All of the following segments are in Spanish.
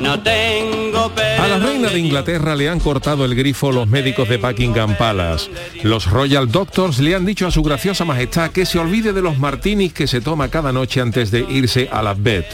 No tengo A la reina de Inglaterra le han cortado el grifo los médicos de Buckingham Palace. Los Royal Doctors le han dicho a su graciosa majestad que se olvide de los martinis que se toma cada noche antes de irse a la bed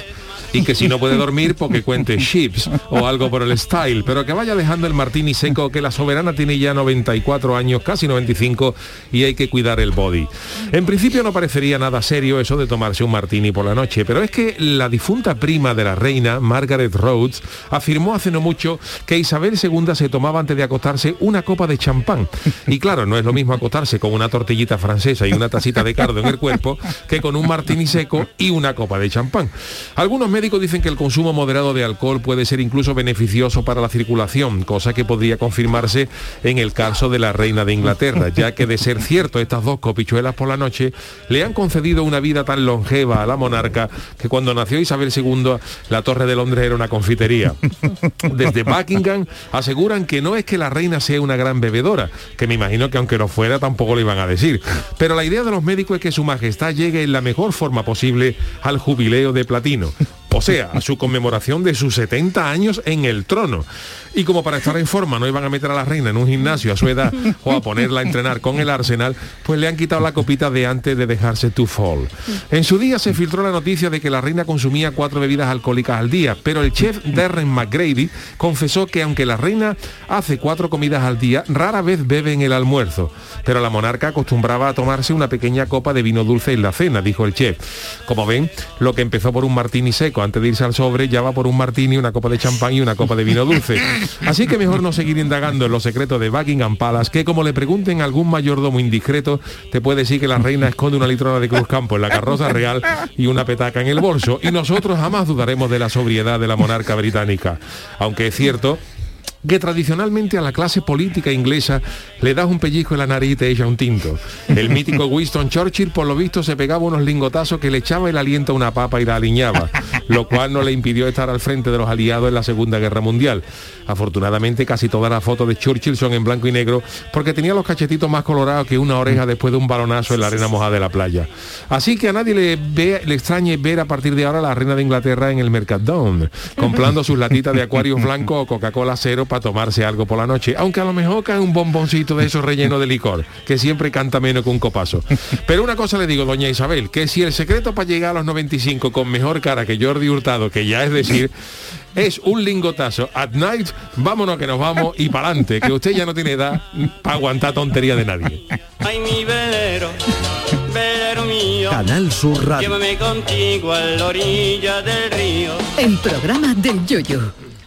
y que si no puede dormir porque cuente chips o algo por el style, pero que vaya dejando el martini seco que la soberana tiene ya 94 años, casi 95 y hay que cuidar el body. En principio no parecería nada serio eso de tomarse un martini por la noche, pero es que la difunta prima de la reina, Margaret Rhodes, afirmó hace no mucho que Isabel II se tomaba antes de acostarse una copa de champán. Y claro, no es lo mismo acostarse con una tortillita francesa y una tacita de cardo en el cuerpo que con un martini seco y una copa de champán. Algunos médicos dicen que el consumo moderado de alcohol puede ser incluso beneficioso para la circulación, cosa que podría confirmarse en el caso de la reina de Inglaterra, ya que de ser cierto estas dos copichuelas por la noche le han concedido una vida tan longeva a la monarca que cuando nació Isabel II la Torre de Londres era una confitería. Desde Buckingham aseguran que no es que la reina sea una gran bebedora, que me imagino que aunque lo fuera tampoco lo iban a decir, pero la idea de los médicos es que su majestad llegue en la mejor forma posible al jubileo de platino o sea, a su conmemoración de sus 70 años en el trono. Y como para estar en forma no iban a meter a la reina en un gimnasio a su edad o a ponerla a entrenar con el Arsenal, pues le han quitado la copita de antes de dejarse to fall. En su día se filtró la noticia de que la reina consumía cuatro bebidas alcohólicas al día, pero el chef Darren McGrady confesó que aunque la reina hace cuatro comidas al día, rara vez bebe en el almuerzo. Pero la monarca acostumbraba a tomarse una pequeña copa de vino dulce en la cena, dijo el chef. Como ven, lo que empezó por un martini seco antes de irse al sobre ya va por un martini, una copa de champán y una copa de vino dulce. Así que mejor no seguir indagando en los secretos de Buckingham Palace, que como le pregunten algún mayordomo indiscreto, te puede decir que la reina esconde una litrona de Cruz Campo en la carroza real y una petaca en el bolso. Y nosotros jamás dudaremos de la sobriedad de la monarca británica. Aunque es cierto que tradicionalmente a la clase política inglesa le das un pellizco en la nariz y te echa un tinto. El mítico Winston Churchill, por lo visto, se pegaba unos lingotazos que le echaba el aliento a una papa y la aliñaba, lo cual no le impidió estar al frente de los aliados en la Segunda Guerra Mundial. Afortunadamente, casi todas las fotos de Churchill son en blanco y negro porque tenía los cachetitos más colorados que una oreja después de un balonazo en la arena mojada de la playa. Así que a nadie le, ve, extrañe ver a partir de ahora a la reina de Inglaterra en el Mercadón, comprando sus latitas de acuarios blancos o Coca-Cola cero para tomarse algo por la noche, aunque a lo mejor cae un bomboncito de esos rellenos de licor, que siempre canta menos que un copazo. Pero una cosa le digo, doña Isabel, que si el secreto para llegar a los 95 con mejor cara que Jordi Hurtado, que ya es decir, es un lingotazo at night, vámonos que nos vamos y para adelante, que usted ya no tiene edad para aguantar tontería de nadie. Ay, mi velero, velero mío. Canal Sur Radio. Llévame contigo a la orilla del río. El programa del Yoyo.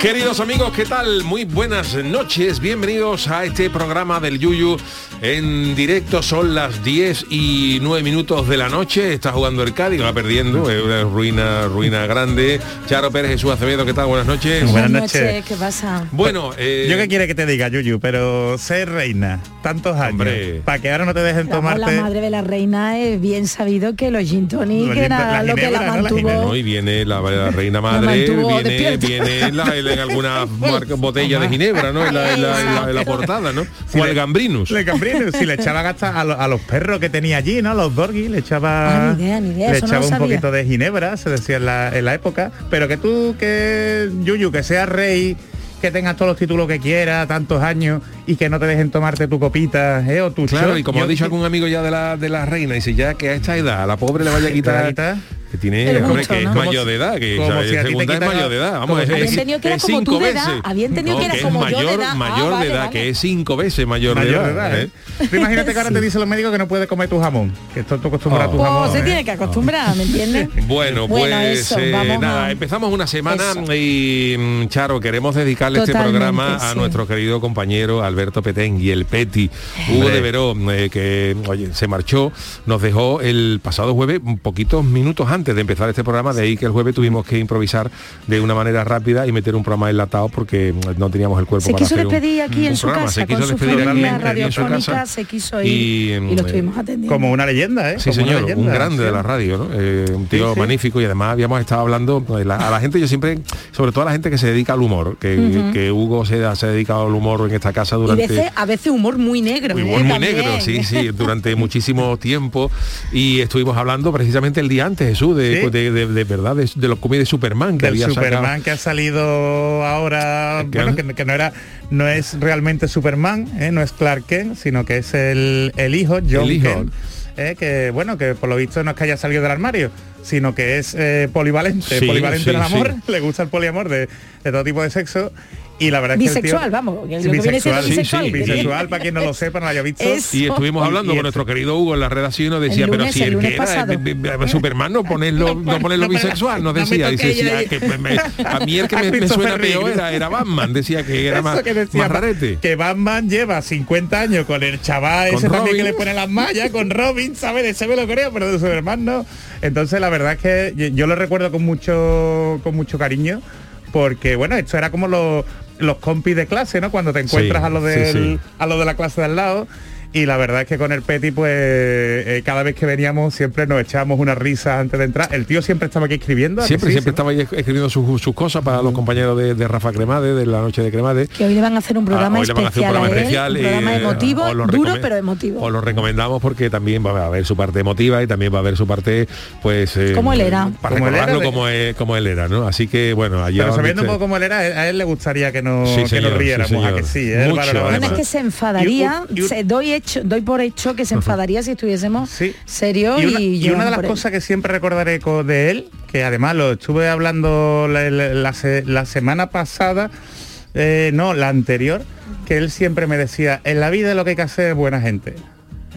Queridos amigos, ¿qué tal? Muy buenas noches, bienvenidos a este programa del Yuyu en directo. Son las 10 y 9 minutos de la noche. Está jugando el Cádiz, va perdiendo, es una ruina, ruina grande. Charo Pérez, Jesús Acevedo, ¿qué tal? Buenas noches. Buenas noches. ¿Qué pasa? Bueno, eh, Yo qué quiere que te diga, Yuyu, pero ser reina tantos años, para que ahora no te dejen Vamos, tomarte... la madre de la reina es bien sabido que los gin tonic era lo que la mantuvo. ginebra. ¿no? y viene la, la reina madre, viene, viene en, la- alguna marca- botella de ginebra, ¿no? En la, en la- en la- en la portada, ¿no? Si O el le- gambrinus. Le cambrino, si le echaban hasta a, lo- a los perros que tenía allí, ¿no? Los dorgis, le echaba, Ah, ni idea, ni idea, le eso no echaba un sabía. poquito de ginebra, se decía en la, en la época. Pero que tú, que Yuyu, que seas rey, que tengas todos los títulos que quieras, tantos años, y que no te dejen tomarte tu copita, ¿eh? O tu Claro, shot. y como Yo- ha dicho algún amigo ya de la, de la reina, dice ya que a esta edad a la pobre le vaya a ¿Te la quitar? Que tiene, El hombre, gusto, que es ¿no? mayor de edad, que como si a ti te segunda es mayor de edad. Vamos, es, es- Habían tenido que era es como cinco tú de edad, veces. habían tenido que era es como yo de mayor, edad. Ah, mayor de vale, edad, vale. que es cinco veces mayor, Mayor de edad. ¿eh? Tú imagínate que ahora te dicen los médicos que no puedes comer tu jamón, que estás tú acostumbrado a tu Pues jamón. se ¿eh? tiene que acostumbrar, ¿me entiendes? Bueno, Bueno, pues eso, eh, nada, a- empezamos una semana Eso. y mm, Charo, queremos dedicarle este programa a sí. nuestro querido compañero Alberto Petén y el Peti, Hugo de Verón, eh, que oye, se marchó, nos dejó el pasado jueves un poquitos minutos antes de empezar este programa, de ahí que el jueves tuvimos que improvisar de una manera rápida y meter un programa enlatado porque no teníamos el cuerpo Se para quiso hacer un- despedir aquí en un su programa. casa se quiso con su despedir aquí familia su radiofónica, casa se quiso ir y, y, lo mm, estuvimos atendiendo. Como una leyenda, ¿eh? Sí, Como señor, un grande de la radio, ¿no? Eh, un tío Sí, sí. magnífico y además habíamos estado hablando pues, la- a la gente, yo siempre, sobre todo a la gente que se dedica al humor, que, que Hugo se, ha- se ha dedicado al humor en esta casa y durante... veces, a veces humor muy negro. Muy, ¿eh? muy También. negro, sí, sí, durante muchísimo tiempo y estuvimos hablando precisamente el día antes, Jesús, de, Sí. de, de- de verdad, de, de los cómics de Superman que del había Superman sacado. que ha salido ahora Que bueno que, que no era no es realmente Superman ¿eh? no es Clark Kent sino que es el, el hijo John El hijo. Kent ¿eh? que bueno que por lo visto no es que haya salido del armario sino que es eh, polivalente Sí, polivalente sí, en el amor sí. le gusta el poliamor de, de todo tipo de sexo y la verdad es que el tío- Bisexual, vamos, que Sí, lo que viene siendo sí, bisexual. sí, bisexual para quien no lo sepa no lo haya visto Y estuvimos hablando y con nuestro querido Hugo en la redacción y nos decía, El pero si el que era pasado. eh, eh, eh, Superman no ponerlo, no ponerlo bisexual, nos decía. Dice, ah, ahí. que me- a mí el que me, me suena peor era, era Batman, decía que era Eso más, que decía, más rarete. que Batman lleva 50 años con el chaval Con ese también que le pone las mallas, con Robin, ¿sabes? De ese me lo creo, pero de Superman no. Entonces la verdad es que yo- yo lo recuerdo con mucho, con mucho cariño, porque bueno, esto era como los, los compis de clase, ¿no? Cuando te encuentras Sí, a lo sí, del, sí. a lo de la clase de al lado. Y la verdad es que con el Peti, pues eh, cada vez que veníamos siempre nos echábamos una risa antes de entrar. El tío siempre estaba aquí escribiendo. ¿a que Siempre, sí? siempre estaba ahí escribiendo sus, sus cosas para los compañeros de, de Rafa Cremade, de la noche de Cremade. Que hoy le van a hacer un programa Ah, hoy le van a hacer especial un programa a él, especial un y, programa eh, emotivo, duro pero emotivo. Os lo recomendamos porque también va a haber su parte emotiva y también va a haber su parte, pues... eh, Como él era. Para Como él era recordarlo de- como, él, como él era, ¿no? Así que, bueno, allá... Pero sabiendo un donde poco cómo él era, a él le gustaría que nos, Sí, que señor, nos sí, riéramos, a que sí, ¿eh? Él Bueno, es que se enfadaría, Y y se- doy, hecho, doy por hecho que se enfadaría si estuviésemos Sí. serios Y una, y, y una de las cosas que siempre recordaré co- de él, que además lo estuve hablando la, la- la se- la semana pasada, eh, no, la anterior, que él siempre me decía, en la vida lo que hay que hacer es buena gente.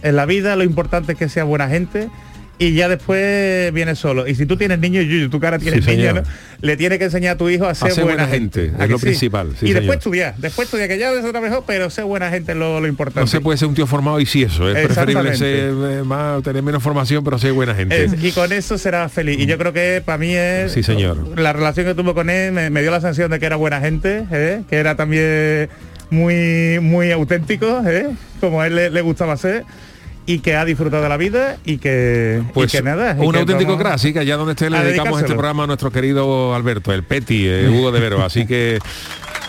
En la vida lo importante es que sea buena gente y ya después viene solo. Y si tú tienes niños, Yuyu, tu cara tiene Sí, niños. ¿no? le tienes que enseñar a tu hijo a ser, ser buena, buena gente, ¿A es lo principal, sí, y señor. después estudiar, después estudiar, que ya es otra mejor, pero ser buena gente es lo, lo importante. No se puede ser un tío formado y sí eso, es preferible ser eh, más, tener menos formación, pero ser buena gente. Es- y con eso será feliz. Y yo creo que para mí es... Sí, señor. La relación que tuvo con él me, me dio la sensación de que era buena gente, ¿eh? que era también muy, muy auténtico, ¿eh? como a él le, le gustaba ser. Y que ha disfrutado de la vida y que, y Pues que nada. un que auténtico crack, así que allá donde esté le dedicamos este programa a nuestro querido Alberto, el Peti, eh, Hugo de Vero, así que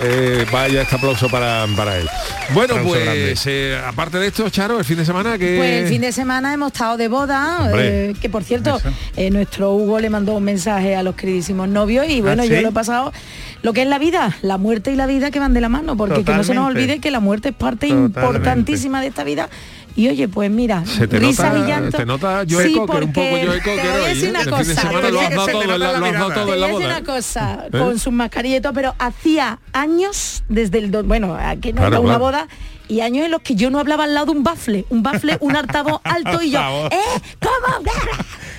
eh, vaya este aplauso para, para él. Bueno, Aplauso pues eh, aparte de esto, Charo, el fin de semana que... Pues el fin de semana hemos estado de boda, eh, que por cierto, eh, nuestro Hugo le mandó un mensaje a los queridísimos novios y bueno, ¿Ah, yo lo he pasado lo que es la vida, la muerte y la vida que van de la mano, porque que no se nos olvide que la muerte es parte Totalmente. importantísima de esta vida. Y oye, pues mira, Se te risas nota- y llanto. te nota Joe Sí, Cocker, un poco porque Joe te Cocker voy a decir ¿eh? una de cosa, te voy a te te decir una cosa, ¿Eh? con sus mascarillas pero hacía años desde el do- bueno, aquí no Claro, era una claro. boda y años en los que yo no hablaba al lado de un bafle, un bafle, un altavoz alto y yo. ¿eh? ¿Cómo?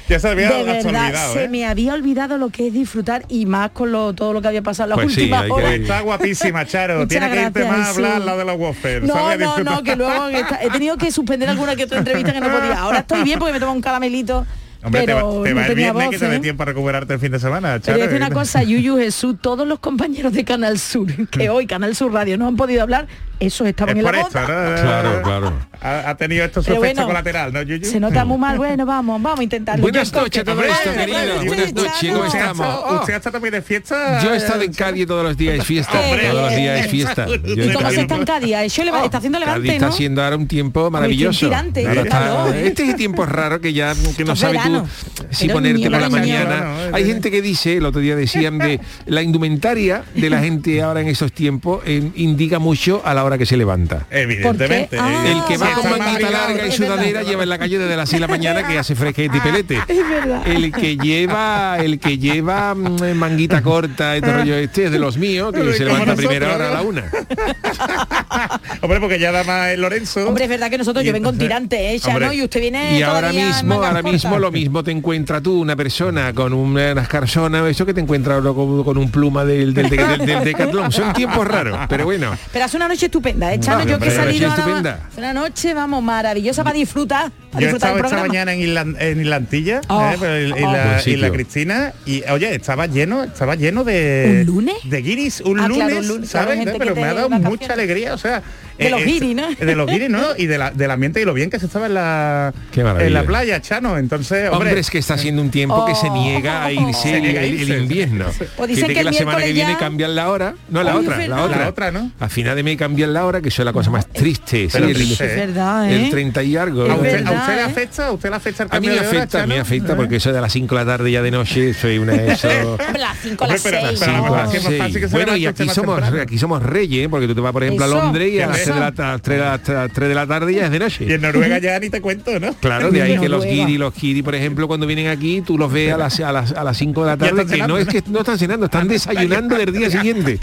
Ya se había de verdad, olvidado, se ¿eh? me había olvidado lo que es disfrutar y más con lo, todo lo que había pasado en las Pues sí, últimas que- horas. Está guapísima, Charo. Tiene que irte gracias, más a hablar sí. al lado de los waffles. No, no, no, que luego está- he tenido que suspender alguna que otra entrevista que no podía. Ahora estoy bien porque me tomo un caramelito, Hombre, te pero va, te no va el tenía viernes voz, que te dé ¿eh? tiempo a recuperarte el fin de semana, Pero Charo. voy a decir una cosa, Yuyu, Jesús, todos los compañeros de Canal Sur, que hoy Canal Sur Radio no han podido hablar, esos estaban Es en la esto, boda. ¿no? Claro, claro. Ha, ha tenido esto su Pero efecto bueno, colateral, ¿no, Yuyu? Se nota muy mal, bueno, vamos, vamos a intentarlo. Buenas Yo noches a todo esto, querido. buenas noches, ¿cómo estamos? ¿Usted está también de fiesta? Yo he estado en Cádiz todos los días es fiesta. Todos los días es fiesta. ¿Y cómo se está en Cádiz? Leva- está haciendo Cádiz levante, está haciendo ahora un tiempo maravilloso. ¿eh? este tiempo es raro que ya que no Es sabes tú si ponerte por la mañana. Hay gente que dice, el otro día decían de la indumentaria de la gente ahora en esos tiempos indica mucho a la hora que se levanta. Evidentemente. El que va con larga y sudadera lleva en la calle desde las 6 de la mañana que hace fresquete y pelete. Es verdad. El que lleva, el que lleva mm, manguita corta y todo rollo este es de los míos, que se levanta a nosotros, primera hora a ¿no? la una. Hombre, porque ya da más el Lorenzo. Hombre, es verdad que nosotros, Y yo vengo en entonces- tirante, ¿eh, Chano? Hombre, Y usted viene Y ahora mismo, ahora mismo lo mismo te encuentra tú, una persona con unas carsonas, eso que te encuentra ahora con, con un pluma del, del, del, del- del Decathlon. Son tiempos raros, pero bueno. Pero hace una noche estupenda, ¿eh, Chano? Yo que he hombre, una salido noche estupenda. Una noche, vamos, maravillosa para disfrutar. Para Yo he disfrutar estado esta mañana en, Islan- en Islantilla Oh, ¿eh? Pero y, y oh. la, y Cristina y oye estaba lleno estaba lleno de ¿Un lunes? de guiris un Ah, lunes, claro, un lunes, claro, ¿sabes? No, pero me ha dado mucha alegría o sea De los eh, guiris, ¿no? de los guiris no y de la, del ambiente y lo bien que se estaba en la en la playa Chano entonces hombre, Hombre, es que está siendo un tiempo que se Oh. niega a irse Se el, el- invierno. Pues dicen que el la semana que viene ya- cambian la hora. No, la Ay, otra, la otra. La otra, ¿no? A final de mes cambian la hora, que eso es la cosa más triste. Pero el, que Es verdad, ¿eh? el 30 y algo. ¿A usted, a verdad, usted le ¿eh? afecta? ¿A usted le afecta el A mí cambio me de hora, afecta, me afecta ¿Eh? porque eso de las 5 de la tarde ya de noche soy una eso. Hombre, las 5 a Hombre, las pero- 6. pero a lo mejor así es más Sí. fácil que se bueno, y aquí somos aquí somos reyes, ¿eh? porque tú te vas, por ejemplo, Eso, a Londres y a las eso. 3 de la, ta- a las tres de la ta- tres de la tarde ya es de noche. y en Noruega ya ni te cuento ¿no? Claro, de ahí que los guiri, los guiri, por ejemplo, cuando vienen aquí, tú los ves a las, a las, a las 5 de la tarde, que no es que no están cenando, están desayunando del día siguiente.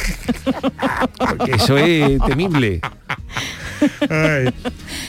Porque eso es temible, Ay.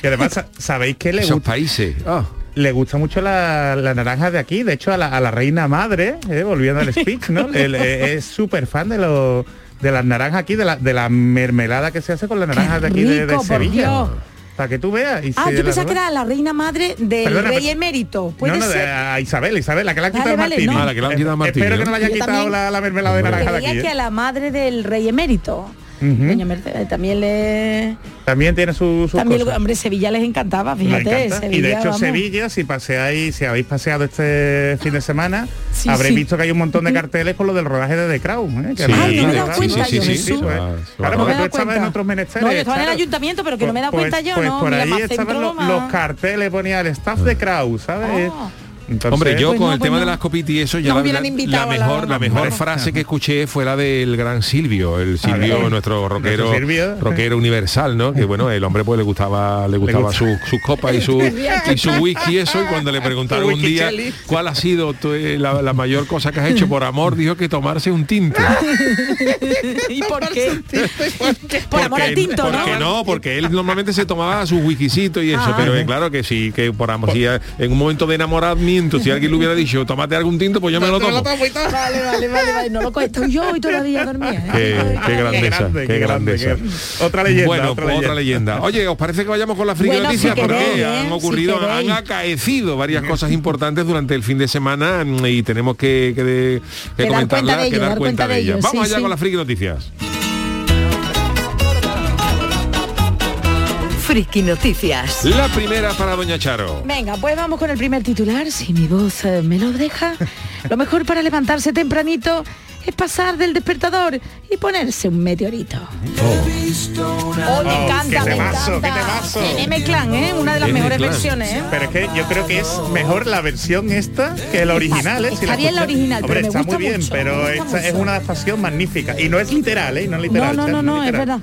Y además, sa- ¿sabéis que le, esos gusta, países. Ah, le gusta mucho la, la naranja de aquí? De hecho, a la, a la reina madre, eh, volviendo al speech, ¿no? El- eh, es súper fan de los de las naranjas aquí, de la, de la mermelada que se hace con las naranjas de aquí de, de rico, por Sevilla. Dios. Para que tú veas. y Ah, si yo pensaba que era la reina madre del Perdona, rey pero- emérito. ¿Puede no, no, ser? a Isabel, Isabel, la que le han Vale, quitado vale, Martini. no. Ah, la que han quitado a Martini, Espero que ¿no? le haya quitado la, la mermelada de naranja de Creía aquí. que ¿eh? a la madre del rey emérito. Ujú. Doña Mercedes también le... También tiene su, sus También, cosas. hombre, Sevilla les encantaba, fíjate. encanta. Sevilla, y de hecho vamos. Sevilla, si paseáis, si habéis paseado este fin de semana, Sí, habréis sí. visto que hay un montón de carteles con lo del rodaje de The Crown. ¿eh? Que Sí, Ay, no me he dado cuenta yo, Jesús. va Claro, porque tú estabas en otros menesteres. No, yo estaba en el ayuntamiento, pero que no me he dado Pues- cuenta yo, pues ¿no? por Mira, ahí estaban los, carteles, ponía el staff de Crown, ¿sabes? Entonces, Hombre, yo Pues con no, el pues tema de no. las copitas y eso ya No la, la- la mejor, la mejor Vale. frase que escuché fue la del gran Silvio, el Silvio, ver. nuestro rockero, Silvio. rockero universal, ¿no? Que bueno, el hombre pues le gustaba, le gustaba gusta. sus sus copas y su y su whisky y eso, y cuando le preguntaron un día cuál ha sido tu- eh, la, la mayor cosa que has hecho por amor, dijo que tomarse un tinto. ¿Y por qué? Por amor al tinto, ¿no? porque no, porque él normalmente se tomaba sus whiskycitos y eso, Ah. pero eh, claro que sí, que por amor, si, en un momento de enamoramiento, si alguien le hubiera dicho, tómate algún tinto, pues yo me lo tomo. tomo y todo. Vale, vale, vale, vale. No lo cuento yo y todavía dormía. ¿eh? Qué, qué grandeza, grande, qué, qué grande, grandeza. qué- otra leyenda, Bueno, otra pues otra leyenda. Oye, ¿os parece que vayamos con la friki Bueno, si Porque queréis, han ocurrido, han acaecido varias cosas importantes durante el fin de semana mm, y tenemos que, que, que comentarlas, cuenta de que dar cuenta de de ellas. ello, Vamos sí, allá sí. con las friki noticias. Friki Noticias. La primera para Doña Charo. Venga, pues vamos con el primer titular, si mi voz eh, me lo deja. Lo mejor para levantarse tempranito es pasar del despertador y ponerse un meteorito. Oh, me Oh, encanta, qué me temazo, encanta. qué temazo. En M Clan, ¿eh? Una de las mejores Clan. versiones, ¿eh? Pero es que yo creo que es mejor la versión esta que la original, ¿eh? está bien la original, Hombre, pero me está gusta muy bien, mucho, pero me esta es una adaptación magnífica. Y no es literal, ¿eh? No es No, literal. no, Charo, no, no, es verdad.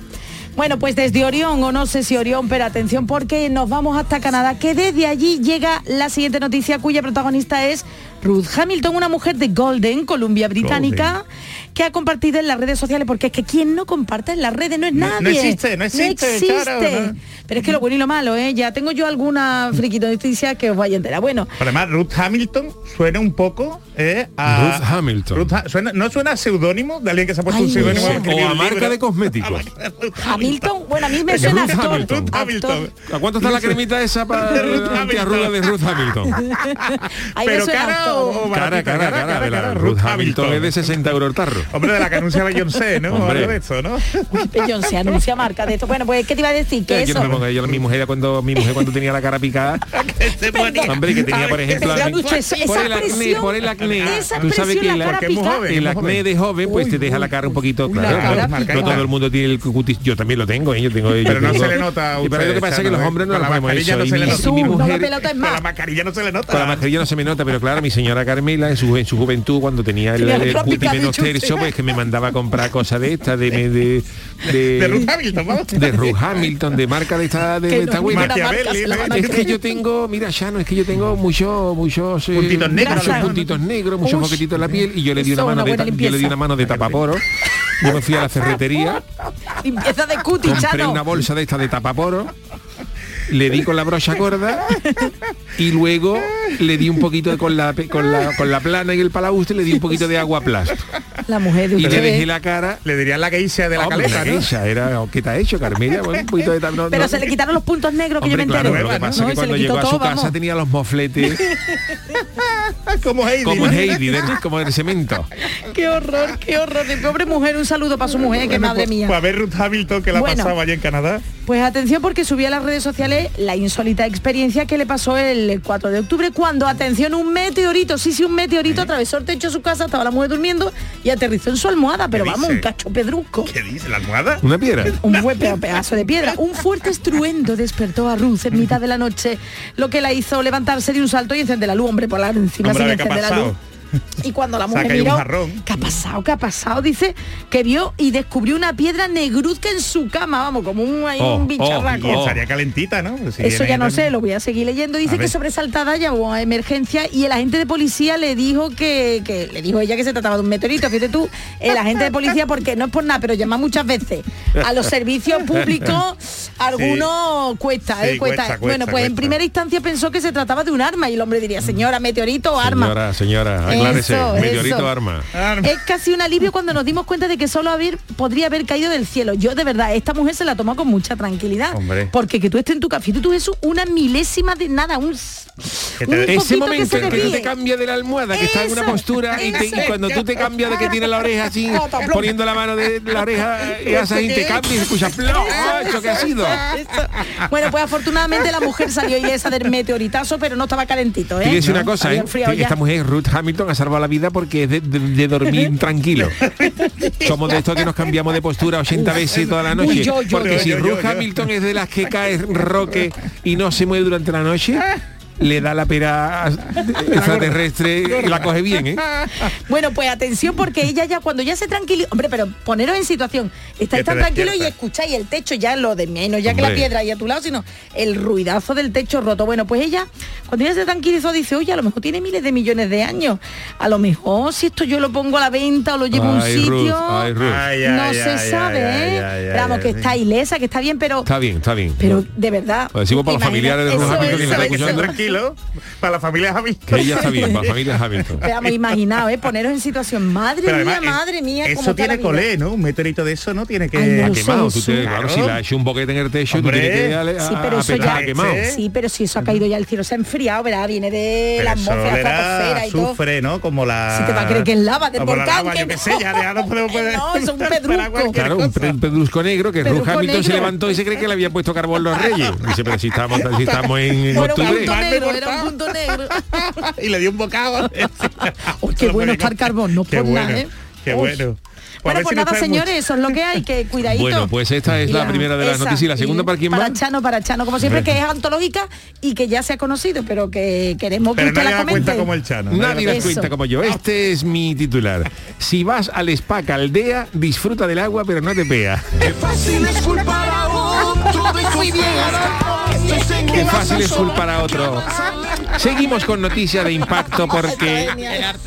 Bueno, pues desde Orión, o no sé si Orión, pero atención porque nos vamos hasta Canadá, que desde allí llega la siguiente noticia cuya protagonista es Ruth Hamilton, una mujer de Golden, Columbia Británica, que ha compartido en las redes sociales, porque es que quien no comparte en las redes no es No- nadie. no existe, no existe, existe. Charo, ¿no? Pero es que lo bueno y lo malo, ¿eh? Ya tengo yo alguna friquito noticia que os vaya a enterar. Bueno, Pero además, Ruth Hamilton suena un poco eh, a... Ruth Hamilton. Ruth Ha- suena- ¿No suena a seudónimo de alguien que se ha puesto Ay, un seudónimo? O a marca libro? de cosméticos. Ruth Hamilton, bueno, a mí me suena Ruth actor. Hamilton. Ruth Hamilton. actor. ¿A cuánto está la cremita esa para De Ruth la de Ruth Hamilton? Ahí me Pero suena cara actor, o, Cara, cara, cara, de la Ruth Hamilton es de 60 euros el tarro. Hombre, de la que anuncia Beyoncé, ¿no? O Hombre. algo de eso, ¿no? John se anuncia marca de esto. Bueno, pues, ¿qué te iba a decir? Que Eh, eso... no me ponga yo mi mujer cuando mi mujer cuando tenía la cara picada hombre que tenía por ejemplo Pero, por el acné por el acné tú sabes que cara el acné de joven pues Uy, te deja uy. la cara un poquito claro, cara no, todo el mundo tiene el cutis yo también lo tengo ¿eh? yo tengo Pero no se le nota a y para usted, lo que pasa es que los ¿eh? hombres no lo mascarilla eso no y se le mi- mujer Con la mascarilla no se le nota. con la mascarilla no se me nota pero claro mi señora Carmela en su, en su juventud cuando tenía el, el cuti menos tercio, pues que me mandaba a comprar cosas de estas, de, de, de, de, De Ruth Hamilton, vamos. de Ruth Hamilton, de marca de esta, de, Que esta no, buena. marca Es que yo tengo, mira, Shano, es que yo tengo muchos, muchos eh, Puntitos negros, muchos puntitos negros, muchos en la piel y yo le di una mano una de yo le di una mano de tapaporo. Yo me fui a la ferretería, Limpieza de cuti, compré Chano. una bolsa de esta de tapaporo, le di con la brocha gorda y luego le di un poquito de- con la con la con la plana y el palaustre le di un poquito de agua plast La mujer de y le dejé la cara Le dirían la geisha de la Hombre, caleta, la ¿no? geisha, era ¿qué te ha hecho Carmela? Bueno, un poquito de ta- no, Pero no. se le quitaron los puntos negros que yo me claro, entero. lo que pasa No, es que cuando llegó a su todo, casa vamos. tenía los mofletes Como Heidi. como ¿no? Heidi, del- como del cemento. Qué horror, qué horror. De pobre mujer, un saludo para su mujer, que madre pues- mía. Pues a ver Ruth Hamilton que la Bueno. pasaba allá en Canadá. Pues atención porque subí a las redes sociales la insólita experiencia que le pasó el 4 de octubre cuando, atención, un meteorito, sí, sí, un meteorito atravesó el techo de su casa, estaba la mujer durmiendo y aterrizó en su almohada, pero ¿Qué vamos, dice? un cacho pedrusco. ¿Qué dice? ¿La almohada? Una piedra. Un buen pe- pedazo de piedra. Un fuerte estruendo despertó a Ruth en mitad de la noche, lo que la hizo levantarse de un salto y encender la luz, hombre, por la encima Hombre, sin encender la luz. Y cuando la mujer un miró. ¿qué ha pasado? ¿Qué ha pasado? Dice que vio y descubrió una piedra negruzca en su cama, vamos, como un, ahí Oh, un oh, bicharraco. Y Oh. estaría calentita, ¿no? Pues si Eso ya no sé, lo voy a seguir leyendo. Dice que sobresaltada llamó a emergencia y el agente de policía le dijo que, que le dijo ella que se trataba de un meteorito. Fíjate tú, el agente de policía, porque no es por nada, pero llama muchas veces a los servicios públicos, algunos cuesta, ¿eh? Cuesta. cuesta, Bueno, cuesta, pues en primera instancia pensó que se trataba de un arma y el hombre diría, señora, meteorito o arma. Señora, señora, aclárese. Eso, Meteorito eso. arma. Arma. Es casi un alivio cuando nos dimos cuenta de que solo haber, podría haber caído del cielo. Yo de verdad, esta mujer se la tomó con mucha tranquilidad. Hombre. Porque que tú estés en tu café, tú Jesús, una milésima de nada, un, Que un Ese momento que se en que tú te cambias de la almohada, que está en una Eso, postura, y, te- y eso. cuando tú te cambias de que tiene la oreja así, poniendo la mano de la oreja, y haces ahí, te cambias y escuchas ¡plom! ¡Ah, ¿Eso qué ha sido? Bueno, pues afortunadamente la mujer salió ilesa del meteoritazo, pero no estaba calentito, ¿eh? Decir No, una cosa, ¿eh? Esta mujer, Ruth Hamilton, ha salvado la vida porque es de, de- de dormir tranquilo. Somos de estos que nos cambiamos de postura 80 veces toda la noche. Porque si yo. Hamilton es de las que cae roque y no se mueve durante la noche, le da la pera extraterrestre y la coge bien, ¿eh? Bueno, pues atención porque ella ya cuando ya se tranquilizó, hombre, pero poneros en situación, estáis tan tranquilos y escucháis el techo ya lo de menos, ya que la piedra ahí a tu lado, sino el ruidazo del techo roto. Bueno, pues ella, cuando ella se tranquilizó, dice, oye, a lo mejor tiene miles de millones de años. A lo mejor si esto yo lo pongo a la venta o lo llevo a un sitio. Ruth, ay, Ruth. Ay, no ay, se ay, sabe, ay, ¿eh? ay, ay, Pero vamos, ay, que está ilesa, que está bien, pero... Está bien, está bien. Pero de verdad. Lo decimos para los familiares de que nos está que Para la familia Hamilton. Que ella está bien, para familia Hamilton. Pero vamos, imaginaos, ¿eh? Poneros en situación. Madre Pero mía, además, madre mía, Eso tiene colé, ¿no? Un meteorito de eso no tiene que... Ay, no Ha lo quemado, tú claro, si le ha hecho un boquete en el techo, Hombre. tú tienes que darle a, Sí, pero a eso petar, ya- quemado. Sí, pero si eso ha caído ya el cielo, se ha enfriado, ¿verdad? Viene de Pero la atmósfera, y todo. sufre, ¿no? Como la... Si te va a creer que es lava del volcán, que no. sé, ya, ya no podemos poner... No, eso es un pedrusco. Claro, un, pedrusco negro que Ruth Hamilton se levantó y se cree que le había puesto carbón los reyes. Dice, pero si estamos, si estamos en, en Bueno, un octubre. Negro, era un punto negro. y le dio un bocado. Uy, qué bueno está el carbón, no Qué por bueno, nada, ¿eh? Qué Uy. bueno. Pues Bueno, pues nada, señores, eso es lo que hay, que cuidadito. Bueno, pues esta es la primera de las esa. noticias. ¿Y la segunda para quién para? Chano, para Chano, como siempre, que es antológica y que ya se ha conocido, pero que queremos que usted nadie la da cuenta comente. como el Chano. Nadie da la cuenta como yo. Este es mi titular. Si vas al spa Caldea, disfruta del agua, pero no te pea. Qué fácil es culpar a otro de Muy bien, Qué fácil es culpar a otro. Seguimos con noticia de impacto porque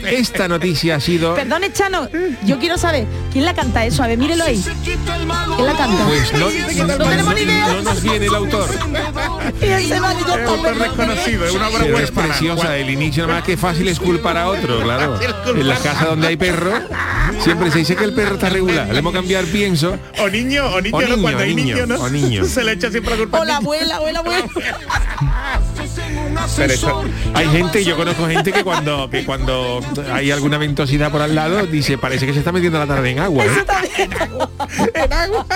esta noticia ha sido... Perdone, Chano, yo quiero saber, ¿quién la canta eso? A ver, mírelo ahí. ¿Quién la canta? Pues no, No tenemos ni idea. no nos viene el autor. Es un también. desconocido, es una obra Pero es huérfana. preciosa el inicio, nada más que fácil es culpar a otro, claro. En las casas donde hay perro, siempre se dice que el perro está regular. Le hemos cambiado el pienso. O niño, o niño, O no, niño, cuando hay niño, niño, ¿no? o niño. Se le echa siempre la culpa O la abuela, o el abuelo. Pero eso- Hay gente, yo conozco gente que cuando que cuando hay alguna ventosidad por al lado dice parece que se está metiendo la tarde en agua. ¿eh? en agua.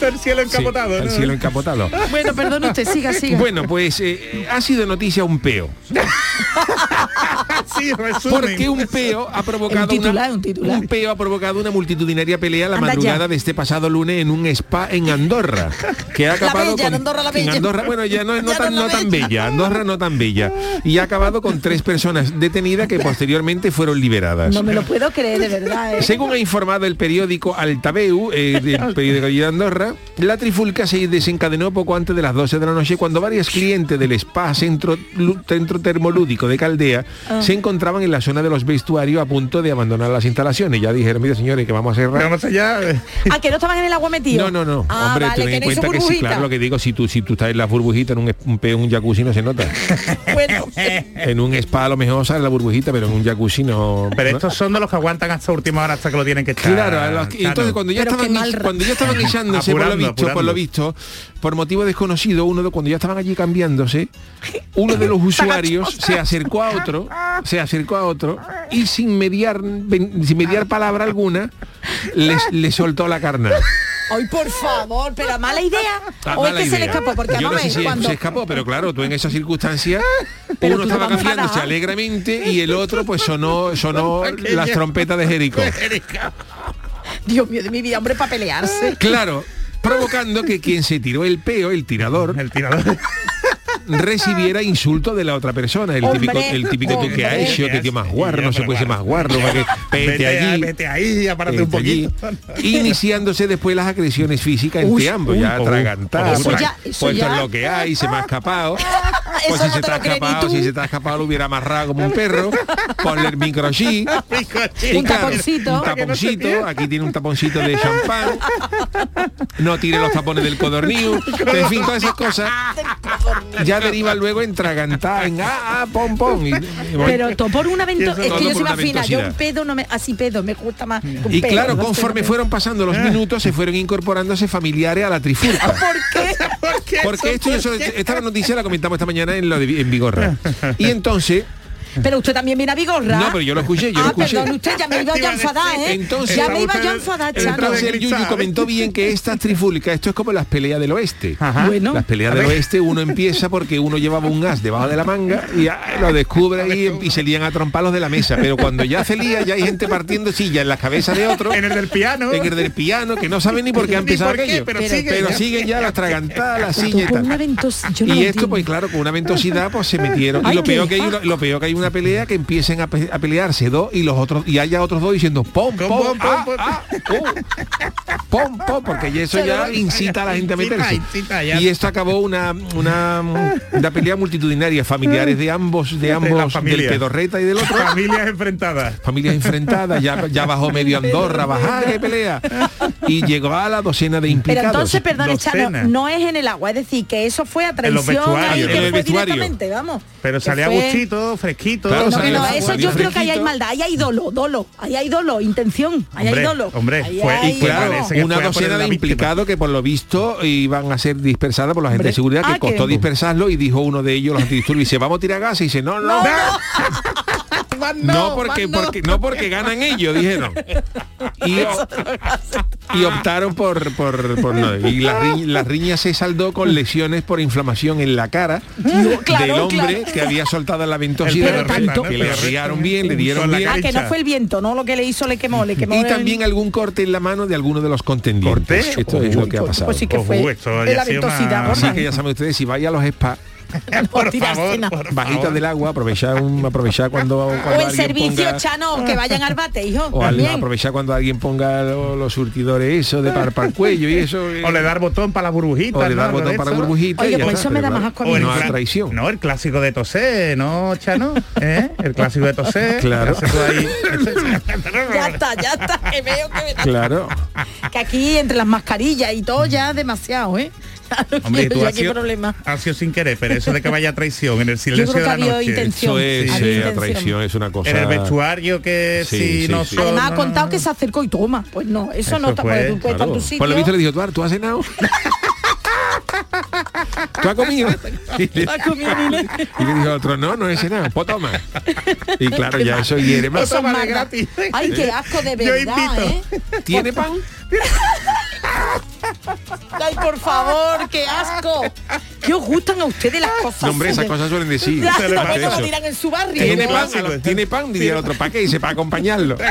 El cielo Sí, encapotado, el ¿no? cielo encapotado. Bueno, perdón usted, siga, siga. Bueno, pues eh, ha sido noticia un peo. Sí. Porque un peo ha provocado Un titular, una, un titular. peo ha provocado una multitudinaria pelea la Anda madrugada ya. de este pasado lunes en un spa en Andorra. Que ha acabado bella, con, en Andorra la en bella. Andorra, bueno, ya no, no Ya tan, no no tan bella. Andorra no tan bella. Y ha acabado con tres personas detenidas que posteriormente fueron liberadas. No me lo puedo creer, de verdad. ¿eh? Según ha informado el periódico Altabeu, eh, del periódico de Andorra, la trifulca se desencadenó poco antes de las 12 de la noche cuando varios clientes del spa centro, centro termolúdico de Caldea Ah. se encontraban en la zona de los vestuarios a punto de abandonar las instalaciones. Ya dijeron, mire señores, que vamos a cerrar. Vamos allá. Ah, que no estaban en el agua metido. No, no, no. Ah, Hombre, vale, ten en cuenta que sí, claro, lo que digo, si tú, si tú estás en la burbujita en un, un peo, un jacuzzi no se nota. Bueno, en un spa a lo mejor sale la burbujita, pero en un jacuzzi no. Pero no- estos son de los que aguantan hasta última hora hasta que lo tienen que echar. Claro, los entonces cuando ya Pero estaban mal cuando ya estaban guisándose por lo Apurando, visto, por lo visto, por motivo desconocido, uno de cuando ya estaban allí cambiándose, uno de los usuarios se acercó a otro, se acercó a otro y sin mediar sin mediar palabra alguna les, le soltó la carne. Ay, por favor, pero mala idea. Ah, o es que se le escapó, porque Yo no a sé ver, si cuando... se escapó, pero claro, tú en esas circunstancias Pero uno estaba cambiándose alegremente y el otro pues sonó sonó las trompetas de Jericó. Dios mío de mi vida, hombre, para pelearse. Claro, provocando que quien se tiró el peo, el tirador, El tirador. Recibiera insulto de la otra persona, el típico, el típico tú que ha hecho, que tío más guarro, no se puede ser más guarro, para que vete, allí. vete ahí, apárate un poquito. iniciándose después las agresiones físicas entre ambos, ya atragantados, pues, pues esto es lo que hay, se me ha escapado. Pues si se te ha escapado, si se te ha escapado lo hubiera amarrado como un perro, ponle el microchip. Un taponcito. Un taponcito, aquí tiene un taponcito de champán. No tire los tapones del codornío. En fin, todas esas cosas ya deriva luego en tragantar, en ah, ah, pom, pom. Y, y- Pero todo por una vento... eso Es que yo por soy más fina, yo un pedo no me... Así pedo, me gusta más. y pedo, claro, no conforme fueron pasando los minutos, se fueron incorporándose familiares a la trifulca. ¿Por qué? Porque esto yo solo- esta noticia la comentamos esta mañana en, lo de, en Vigorra. Y entonces, Pero usted también viene a Vigorra. no, pero yo lo escuché, yo lo ah, escuché. perdón, usted ya me iba ya a enfadar, ¿eh? Entonces- ya me iba ya a enfadar, Chano. Entonces el. Yuyu comentó bien que esta trifulca, esto es como las peleas del oeste. Ajá. Bueno. Las peleas del oeste uno empieza porque uno llevaba un as debajo de la manga y lo descubre ahí y se lían a trompalos de la mesa. Pero cuando ya se lía, ya hay gente partiendo silla en la cabeza de otro. En el del piano. en el del piano, que no sabe ni por qué ha empezado aquello. pero Pero- sigue. Pero siguen ya las tragantadas, las sillas y yo no y esto, entiendo. pues claro, con una ventosidad, pues se metieron. Y lo peor, que hay lo peor que hay una pelea que empiecen a, pe- a pelearse dos y los otros y haya otros dos diciendo pom, pom, Pom, pom, ah, pom. ah, uh, pom, pom, porque ya eso ya incita a la gente a meterse. Y esto acabó una, una, una pelea multitudinaria, familiares de ambos, de ambos, del pedorreta y del otro. Familias enfrentadas. Familias enfrentadas, ya, ya bajó medio Andorra, bajar, qué pelea. Y llegó a la docena de Pero implicados. entonces, perdón, Chano, no es en el agua, es decir, que eso fue a los traición, vestuarios. ahí En que el fue vestuario. directamente, vamos. Pero Que salía fue- gustito, fresquito. Claro, No, salió- no, eso salió yo creo que ahí hay maldad, ahí hay dolo, dolo, ahí hay dolo, intención, ahí Hombre, hay dolo. hombre, Ahí fue- hay y claro, una docena de implicados que por lo visto iban a ser dispersadas por la gente Hombre. de seguridad que Ah, costó dispersarlo y dijo uno de ellos los antidisturbios dice vamos a tirar gas y dice no no no, porque, porque no porque ganan ellos dijeron y, y optaron por por, por no. y la, ri- la riña se saldó con lesiones por inflamación en la cara claro, del hombre claro. que había soltado la ventosidad que ¿no? le riaron bien le dieron bien Ah, que no fue el viento, no lo que le hizo le quemó, le quemó. y el- también algún corte en la mano de alguno de los contendientes ¿Corte? esto es lo que ha Pues- pasado Pues sí que Ojo, fue esto la ventosidad. Así que ya saben ustedes, si vaya a los spas Por favor, del agua, aprovechar un, aprovechar cuando, cuando O alguien servicio, ponga, Chano, que vayan al bate, hijo. o al- aprovechar cuando alguien ponga lo- los surtidores eso de para, para el cuello y eso eh, O le dar botón para la burbujita. o le dar ¿no? botón para eso. burbujita Oye, pues eso me da más asco a mí. O el no a cla- traición No, el clásico de toser, ¿no, Chano? ¿Eh? El clásico de toser. Claro. ahí. Ya está, ya está, que veo que, me da- claro que aquí entre las mascarillas y todo ya demasiado, ¿eh? Hombre, tú has sido, problema. has sido sin querer, pero eso de que vaya a traición en el Yo silencio creo que de la noche. intención. eso es Había eh, intención. traición es una cosa En el vestuario que Sí, si sí, no sí. son- Además ha contado no, que se acercó y toma. Pues no, eso, Eso no está fue, en Claro. tu sitio. Por lo visto le dijo, ¿tú, has- ¿tú has cenado? ¿Tú has comido? Y le, comido y dijo otro, no, no he cenado, pues toma. Y claro, ya eso hiere más. Eso es gratis. Ay, qué asco de Yo verdad, invito. ¿eh? ¿Tiene pan? Ay, por favor, qué asco. ¿Qué os gustan a ustedes las cosas? No, hombre, esas cosas suelen decir. Se eso lo dirán en su barrio. Tiene ¿no? pan, tiene pan, diría el otro, ¿para qué? Dice, para acompañarlo.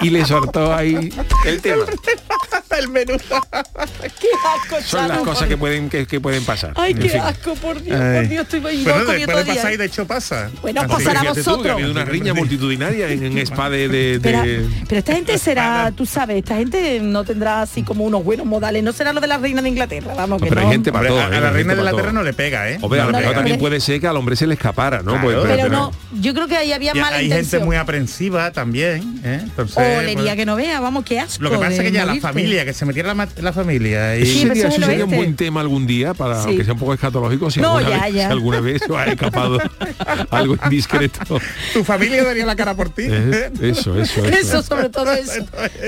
Y le soltó ahí el tema. el menú. Qué asco, Son las Chano, cosas por- que pueden, que, que pueden pasar. Ay, qué fin. asco, por Dios, Ay. por Dios, estoy Bueno, no puede pasar y de hecho pasa. Bueno, Así pasará a Fíjate tú, que ha vosotros. habido una riña multitudinaria en, en spa de... de- Pero, de- pero esta gente será, tú sabes, esta gente no tendrá así como unos buenos modales, no será lo de la reina de Inglaterra, vamos No, que pero hay no. gente para todo. a, a ¿eh? la Hay reina de todo. no le pega, ¿eh? Hombre, a lo No, también puede ser que al hombre se le escapara, ¿no? Claro. Pues, Pero pero- no, yo creo que ahí había mala hay intención. gente muy aprensiva también, ¿eh? Entonces, Olería pues, que no vea, vamos, qué asco. Lo que pasa es que ya la familia, que se metiera la, la familia y... Sí, sería, eso es el eso sería un buen tema algún día para Sí. aunque sea un poco escatológico si, No, alguna, ya, vez, ya. si alguna vez ha escapado algo indiscreto. tu familia daría la cara por ti. Eh, Eso, eso, eso. Eso, sobre todo eso.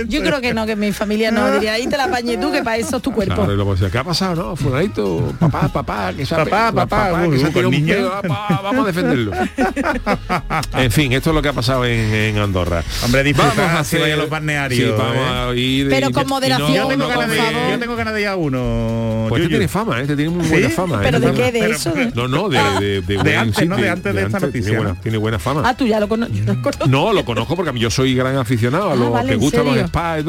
Yo creo que no, que mi familia no diría, ahí te la apañé tú, que para eso es tu cuerpo. Claro, y luego decía, ¿qué ha pasado, no? Fulanito, papá, papá, que se ha Papá, pe- papá, que se ha uh, tirado con un niño. pedo, papá, vamos a defenderlo. en fin, esto es lo que ha pasado en, en Andorra. Hombre, disfrutar, si vaya a los balnearios, Sí, vamos ¿eh? a ir. Pero y- con y Yo tengo, ganas de, yo tengo ganas de ir a uno. Pues este Yuyu. tiene fama, este tiene muy ¿Sí? buena fama. ¿Pero ¿eh? de qué? ¿De Pero- eso? No, no, de, de, de, buen- antes, sí, ¿no? De antes de esta noticia, Tiene buena, ¿no? tiene buena fama. Ah, tú ya lo conoces. yo no lo conozco. No, lo conozco porque yo soy gran aficionado a Ah, los vale, que ¿en gustan los spas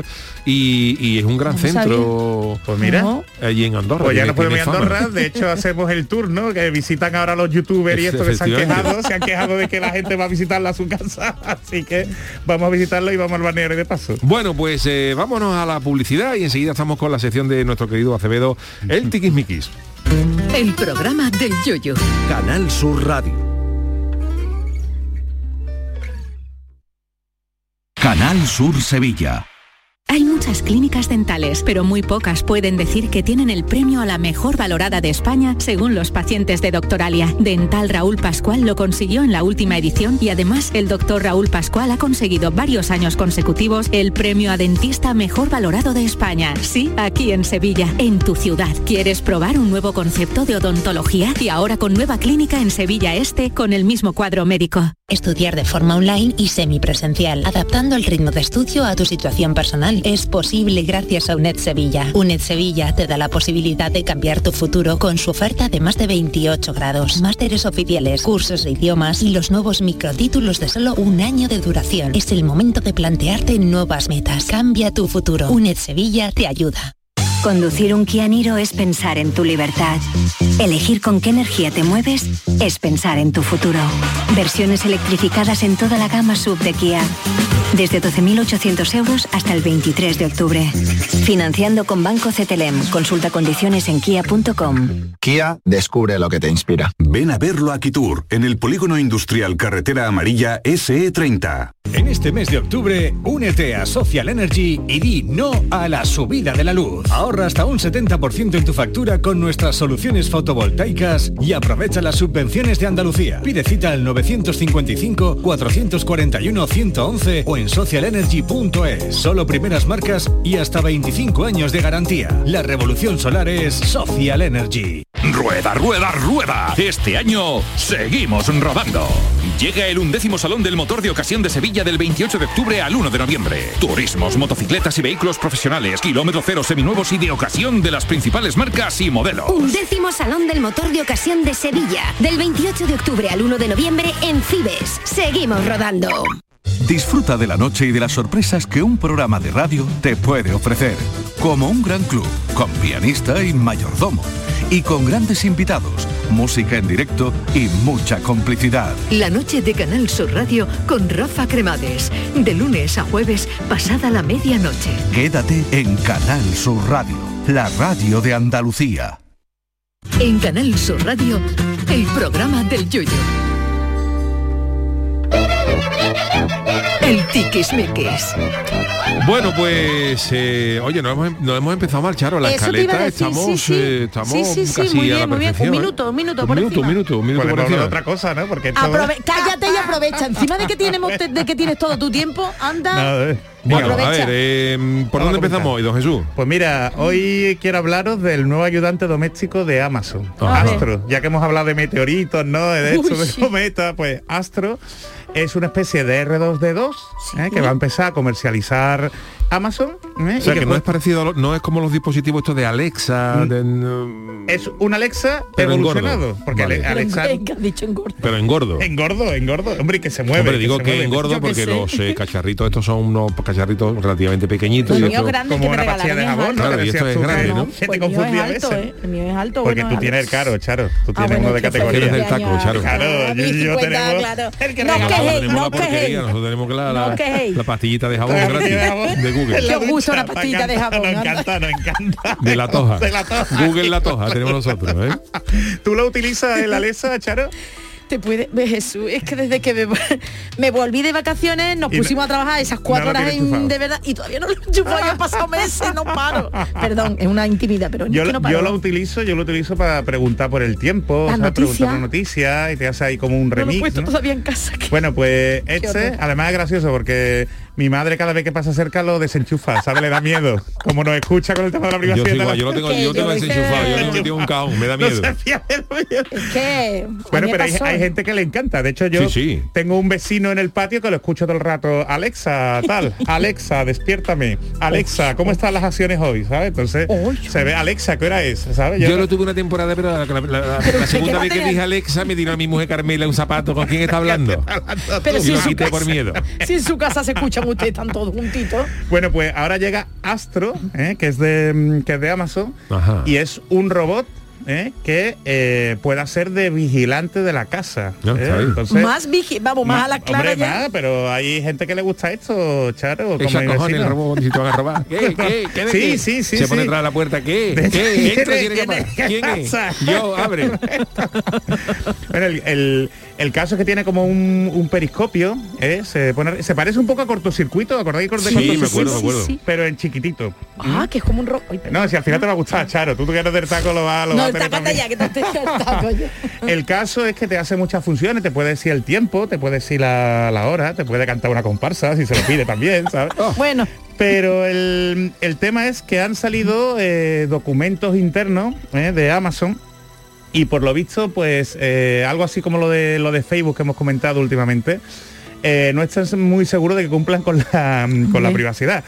y, y es un gran centro Pues mira. No. allí en Andorra. Pues ya nos podemos ir a. Andorra, de hecho hacemos el tour, ¿no? Que visitan ahora los youtubers y esto que se han quejado, se han quejado de que la gente va a visitarla a su casa, así que vamos a visitarlo y vamos al balneario de paso. Bueno, pues eh, vámonos a la publicidad y enseguida estamos con la sección de nuestro querido Acevedo, el Tiquismiquis. El programa del yoyo. Canal Sur Radio. Canal Sur Sevilla. Hay muchas clínicas dentales, pero muy pocas pueden decir que tienen el premio a la mejor valorada de España según los pacientes de Doctoralia. Dental Raúl Pascual lo consiguió en la última edición y además el doctor Raúl Pascual ha conseguido varios años consecutivos el premio a dentista mejor valorado de España. Sí, aquí en Sevilla, en tu ciudad. ¿Quieres probar un nuevo concepto de odontología? Y ahora con nueva clínica en Sevilla Este con el mismo cuadro médico. Estudiar de forma online y semipresencial, adaptando el ritmo de estudio a tu situación personal. Es posible gracias a UNED Sevilla. UNED Sevilla te da la posibilidad de cambiar tu futuro con su oferta de más de 28 grados, másteres oficiales, cursos de idiomas y los nuevos microtítulos de solo un año de duración. Es el momento de plantearte nuevas metas. Cambia tu futuro. UNED Sevilla te ayuda. Conducir un Kia Niro es pensar en tu libertad. Elegir con qué energía te mueves es pensar en tu futuro. Versiones electrificadas en toda la gama sub de Kia. Desde 12.800 euros hasta el 23 de octubre. Financiando con Banco CTLM. Consulta condiciones en kia.com. Kia, descubre lo que te inspira. Ven a verlo a Kitur, en el Polígono Industrial Carretera Amarilla SE30. En este mes de octubre, únete a Social Energy y di no a la subida de la luz. Ahorra hasta un 70% en tu factura con nuestras soluciones fotovoltaicas y aprovecha las subvenciones de Andalucía. Pide cita al 955-441-111 o en socialenergy.es. Solo primeras marcas y hasta 25 años de garantía. La revolución solar es Social Energy. Rueda, rueda, rueda. Este año seguimos rodando. Llega el undécimo Salón del Motor de Ocasión de Sevilla del 28 de octubre al 1 de noviembre. Turismos, motocicletas y vehículos profesionales, kilómetro cero seminuevos y de ocasión de las principales marcas y modelos. Undécimo Salón del Motor de Ocasión de Sevilla, del 28 de octubre al 1 de noviembre en Fibes. Seguimos rodando. Disfruta de la noche y de las sorpresas que un programa de radio te puede ofrecer. Como un gran club, con pianista y mayordomo. Y con grandes invitados, música en directo y mucha complicidad. La noche de Canal Sur Radio con Rafa Cremades. De lunes a jueves, pasada la medianoche. Quédate en Canal Sur Radio, la radio de Andalucía. En Canal Sur Radio, el programa del yoyo. El tiquismiquis. Bueno, pues, eh, oye, nos hemos, nos hemos empezado a marchar a la Eso a escaleta, decir, estamos, sí, sí. eh, estamos Sí, sí, sí, casi muy a bien, la muy bien. Un ¿eh? minuto, un minuto un por minuto, encima. un minuto, un por otra cosa, ¿no? Porque esto... Aprove- cállate y aprovecha. Encima de que tienes de que tienes todo tu tiempo, anda. Eh, Bueno, a ver, eh, ¿por Vamos dónde a empezamos hoy, don Jesús? Pues mira, hoy quiero hablaros del nuevo ayudante doméstico de Amazon, A. Astro. Ya que hemos hablado de meteoritos, ¿no? De Uy, hecho, de sí. cometa, pues Astro es una especie de R2D2 ¿eh? que va a empezar a comercializar Amazon. ¿eh? O sea, y que no puede- es parecido, a lo- no es como los dispositivos estos de Alexa, de- es un Alexa Pero en gordo. evolucionado. Porque Vale. Ale- Alexa Venga, dicho engordo. pero engordo. engordo, engordo. Hombre, y que se mueve. Hombre, digo se que mueve. engordo qué porque sé. los eh, cacharritos estos son unos cacharritos relativamente pequeñitos. El y como que una pastilla de jabón, ¿no? alto. Claro, Que y esto es que- grande, ¿no? que te confundía a veces. ¿eh? El mío es alto. Porque tú tienes el caro, Charo. Tú Ah, tienes uno de que categoría. Eres del taco. Charo. Claro, yo- mi yo 50, tenemos que No tenemos no la porquería, quejéis. nosotros tenemos que la, No pastillita de jabón gratis la Google. ¿Qué una pastillita de jabón? Nos encanta, nos encanta. De la toja. De la toja. Google la toja tenemos nosotros, ¿eh? ¿Tú lo utilizas en la Alexa, Charo? Te puede, ve, Jesús, es que desde que me, me volví de vacaciones nos pusimos a trabajar esas cuatro no horas en- de verdad y todavía no lo he ya han pasado meses, no paro. Perdón, es una intimidad, pero Yo, es que lo- no paro. yo lo utilizo, yo lo utilizo para preguntar por el tiempo, La ¿sabes? noticia. preguntar por noticias y te hace ahí como un no lo he remix. puesto ¿no? todavía en casa. Bueno, pues este, además es gracioso porque mi madre cada vez que pasa cerca lo desenchufa, ¿sabes? Le da miedo. Como nos escucha con el tema de la Yo, privacidad. de igual, la- yo lo tengo, yo tengo yo desenchufado, yo tengo metido en un cajón, me da No miedo. se fía de lo mío. Es que a Bueno, pero hay, gente que le encanta. De hecho, yo Sí, sí. tengo un vecino en el patio que lo escucho todo el rato. Alexa, tal. Alexa, despiértame. Alexa, ¿cómo están las acciones hoy? ¿Sabes? Entonces, se ve Alexa, ¿qué hora es? ¿Sabes? Yo lo tuve una temporada, pero la, la- la- Pero la usted segunda vez que dije Alexa me tiró a mi mujer Carmela un zapato. ¿Con quién está hablando? Pero y si su quité por miedo. si en su casa se escuchan ustedes, están todos juntitos. Bueno, pues ahora llega Astro, ¿eh? que es de mm, que es de Amazon Ajá. y es un robot ¿eh? que eh, pueda ser de vigilante de la casa. Ya, ¿eh? Entonces, más vigi vamos, más a las claras hombre, ya. más, pero hay gente que le gusta esto, Charo. como Echa cojones robot si te van a robar. ¿Qué? ¿Qué? ¿Qué Sí, qué? sí, sí, Se pone sí. detrás de la puerta. ¿Qué? De- ¿Qué? Entra, ¿Quién tiene que. ¿Quién ¿Quién es? Yo, abre. Bueno, el, el- el caso es que tiene como un, un periscopio, ¿eh? se, pone, se parece un poco a cortocircuito, ¿acordáis de Sí, cortocircuito? me acuerdo, me acuerdo. sí. Pero en chiquitito. Ah, que es como un robo. No, si al final te va a gustar, Charo. Tú, tú que eres del taco lo vas lo No, vas ya, que te estoy el caso es que te hace muchas funciones, te puede decir el tiempo, te puede decir la, la hora, te puede cantar una comparsa si se lo pide también, ¿sabes? Bueno, Pero el, el tema es que han salido eh, documentos internos eh, de Amazon y por lo visto, pues eh, algo así como lo de lo de Facebook que hemos comentado últimamente, no están muy seguros de que cumplan con la, con la privacidad.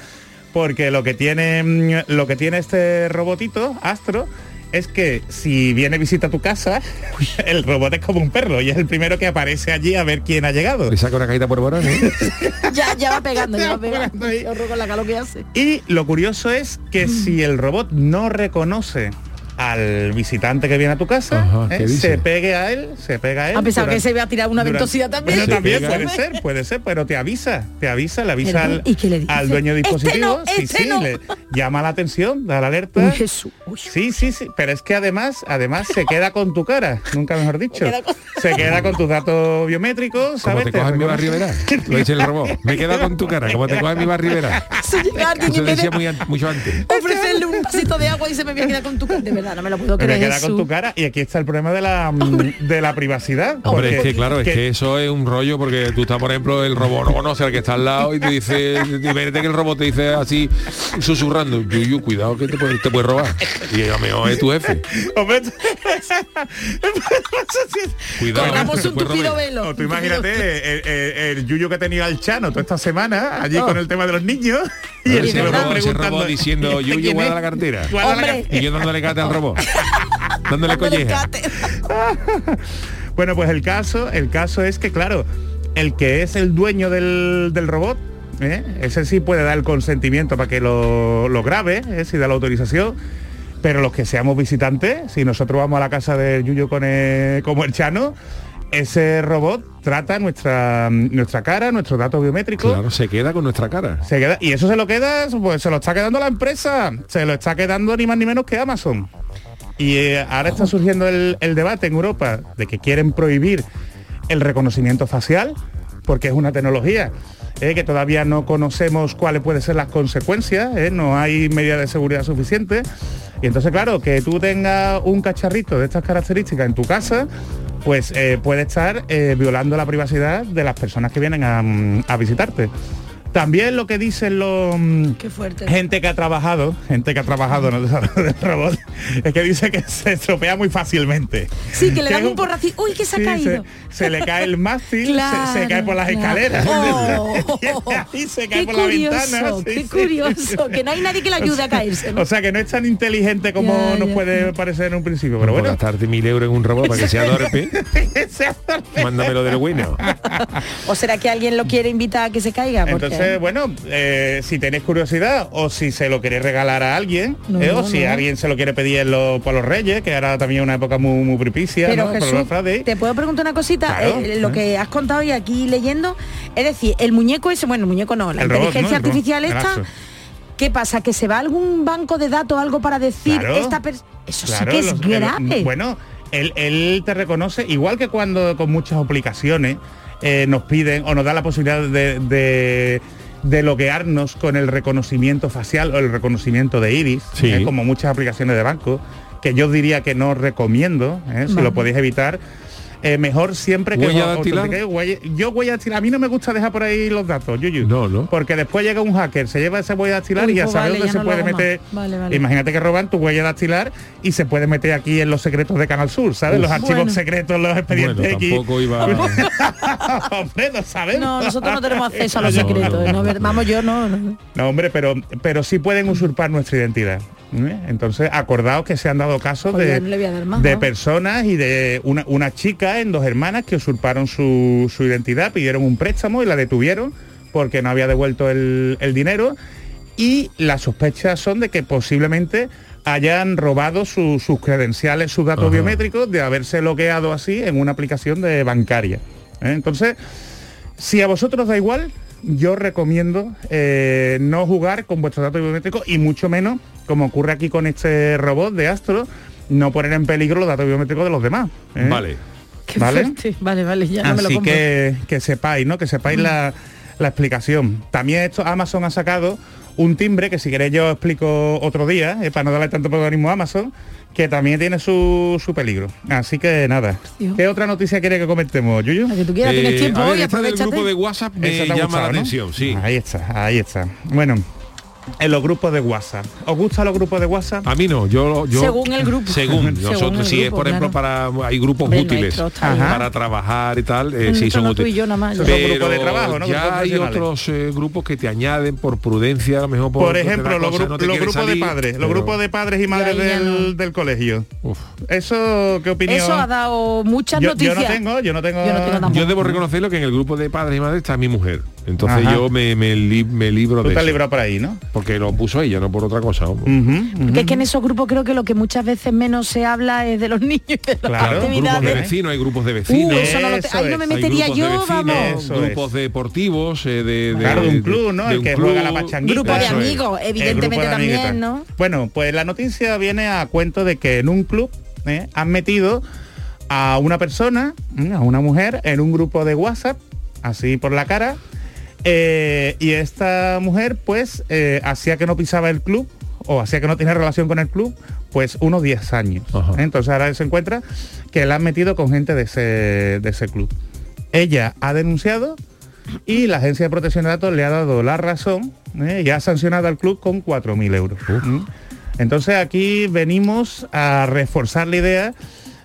Porque lo que tiene mm, lo que tiene este robotito, Astro, es que si viene visita a tu casa, el robot es como un perro y es el primero que aparece allí a ver quién ha llegado. Le saca una cajita por borón, ¿eh? ya, ya va pegando, ya va Ya va pegando. pegando ahí. Qué horror con la calor que hace. Y lo curioso es que si el robot no reconoce al visitante que viene a tu casa, Ajá, ¿eh? se pegue a él, se pega a él. Pensado que durante- se iba a tirar una ventosidad también. Bueno, Se también pega. puede ser, puede ser, pero te avisa, te avisa, le avisa al, al dueño del Este dispositivo, no, sí, este sí, no. le llama la atención, da la alerta. Uy, Jesús. Uy. Sí, sí, sí, pero es que además, además se queda con tu cara, nunca mejor dicho. queda con- Se queda con tus datos biométricos, Como ¿sabes? te coja en mi barribera. Lo dice el robot. Me queda con tu cara. Como te coja en mi barribera. Eso decía muy mucho antes. ofrecerle un vasito de agua y se me viene a quedar con tu cara. De verdad, no me lo puedo Me creer. queda con tu cara y aquí está el problema de la mm, de la privacidad. Hombre, es que claro, es que eso es un rollo porque tú estás, por ejemplo, el robot no conoce al que está al lado y te dice, imagínate que el robot te dice así, susurrando, Yuyu, cuidado que te puede, te puede robar. Y lo mejor es tu jefe. Hombre, Cuidado. Corramos un tupido velo. o tú imagínate el, el- el yuyo que ha tenido al Chano toda esta semana allí con el tema de los niños y lo va robot, preguntando robot diciendo, ¿y este Yuyu, guarda la cartera. Guarda la Hombre. Y yo dándole cate al Dándole colleja. Bueno, pues el caso, el caso es que claro, el que es el dueño del, del robot, ¿eh? ese sí puede dar el consentimiento para que lo, lo grabe, ¿eh? si da la autorización. Pero los que seamos visitantes, si nosotros vamos a la casa de Yuyo con el- como el Chano, ese robot trata nuestra, nuestra cara, nuestros datos biométricos. Claro, se queda con nuestra cara. Se queda, y eso se lo queda, pues se lo está quedando la empresa, se lo está quedando ni más ni menos que Amazon. Y eh, ahora está surgiendo el, el debate en Europa de que quieren prohibir el reconocimiento facial, porque es una tecnología eh, que todavía no conocemos cuáles pueden ser las consecuencias, eh, no hay medidas de seguridad suficientes. Y entonces, claro, que tú tengas un cacharrito de estas características en tu casa, pues eh, puede estar eh, violando la privacidad de las personas que vienen a, mm, a visitarte. También lo que dicen los mm, Qué fuerte. gente que ha trabajado, gente que ha trabajado en el desarrollo del robot, es que dice que se estropea muy fácilmente. Sí, que le dan un porrazo uy, que se ha Sí, caído. Se, se le cae el mástil, se- cae por las claro. escaleras. Oh. y se cae Qué por la curioso, ventana. sí, qué sí. curioso, que no hay nadie que le ayude a caerse. ¿no? O sea que no es tan inteligente como Ya, nos ya. puede parecer en un principio, pero bueno. gastarte mil euros en un robot para que sea Dorpe, mándamelo del bueno. ¿O será que alguien lo quiere invitar a que se caiga? Porque- Entonces, bueno, eh, si tenéis curiosidad o si se lo queréis regalar a alguien, No, eh, o no, si no. alguien se lo quiere pedir en los- para los reyes, que ahora también es una época muy, muy propicia, Pero Jesús, te puedo preguntar una cosita, Claro, Eh, lo que has contado y aquí leyendo, es decir, el muñeco ese, bueno, el muñeco no, la El inteligencia artificial Axo. ¿qué pasa? ¿Que se va a algún banco de datos algo para decir Claro. esta persona? Eso Claro, sí que es los- el- grave. bueno, él, él te reconoce, igual que cuando con muchas aplicaciones eh, nos piden o nos da la posibilidad de, de, de loguearnos con el reconocimiento facial o el reconocimiento de iris, Sí. eh, como muchas aplicaciones de banco, que yo diría que no recomiendo, eh, si Vale. lo podéis evitar. Eh, mejor siempre que ¿Huella dactilar? yo huella dactilar, a mí no me gusta dejar por ahí los datos, Yuyu. No, no. Porque después llega un hacker, se lleva esa huella dactilar Uy, y ya pues sabe vale, dónde ya se no puede meter. Vale, vale. Imagínate que roban tu huella dactilar y se puede meter aquí en los secretos de Canal Sur, ¿sabes? Uf. Los archivos Bueno. secretos, los expedientes Bueno, X. tampoco iba... hombre, no sabemos. No, nosotros no tenemos acceso a los No, secretos. no, ¿no? no. Vamos, yo no. no. No, hombre, pero, pero sí pueden usurpar nuestra identidad. ¿Eh? Entonces, acordaos que se han dado casos Pues de, personas y de una, una chica en dos hermanas que usurparon su, su identidad, pidieron un préstamo y la detuvieron porque no había devuelto el, el dinero. Y las sospechas son de que posiblemente hayan robado su- sus credenciales, sus datos Ajá. biométricos, de haberse logueado así en una aplicación de bancaria. ¿eh? Entonces, si a vosotros da igual, yo recomiendo eh, no jugar con vuestros datos biométricos y mucho menos, como ocurre aquí con este robot de Astro, no poner en peligro los datos biométricos de los demás. ¿eh? Vale. Qué ¿Vale? fuerte. Vale, vale, ya no me lo que, que sepáis, ¿no? Que sepáis la, la explicación. También esto Amazon ha sacado un timbre que si queréis yo explico otro día, eh, para no darle tanto protagonismo a Amazon, que también tiene su, su peligro. Así que nada. Dios. ¿Qué otra noticia quiere que comentemos, Yuyu? La que tú quieras, tienes Eh, tiempo hoy, esta del aprovechate. grupo de WhatsApp me llama gustado, la ¿no? atención, sí. Ahí está, ahí está. Bueno, en los grupos de WhatsApp. ¿Os gustan los grupos de WhatsApp? A mí no, yo, yo Según el grupo. Según, nosotros si es por ejemplo para hay grupos Hombre, útiles para trabajar y tal, eh, Mm, sí son no tú y útiles. yo nada más, Pero grupos de trabajo, ¿no? ya hay otros eh, grupos que te añaden por prudencia, a lo mejor por, ejemplo, los, gru- no grupos de padres, los grupos de padres y madres del, no. del colegio. Uf. Eso, ¿qué opinión? Eso ha dado muchas yo, noticias. yo no tengo, yo no tengo. Yo no tengo. Yo debo reconocerlo que en el grupo de padres y madres está mi mujer. Entonces Ajá. yo me, me, li- me libro Tú de te has librado por ahí, ¿no? Porque lo puso ella, no por otra cosa. vamos. Ujú, ujú. Porque es que en esos grupos creo que lo que muchas veces menos se habla es de los niños y de las Claro, Claro, grupos de vecinos, hay grupos de vecinos. Uh, eso no lo te- Eso ahí no me es. hay metería grupos de yo, vecinos, vamos. Eso es. grupos deportivos, eh, de, de- Claro, de un club, ¿no? de El que club. juega la pachanguita. Grupo de es. amigos, El evidentemente también, amiguitas. ¿no? Bueno, pues la noticia viene a cuento de que en un club ¿eh? han metido a una persona, ¿eh? a una mujer, en un grupo de WhatsApp, así por la cara, eh, y esta mujer pues eh, hacía que no pisaba el club o hacía que no tenía relación con el club, pues unos 10 años. Ajá. ¿eh? Entonces ahora se encuentra que la han metido con gente de ese, de ese club. Ella ha denunciado y la Agencia de Protección de Datos le ha dado la razón ¿eh? y ha sancionado al club con 4.000 euros. ¿Mm? Entonces aquí venimos a reforzar la idea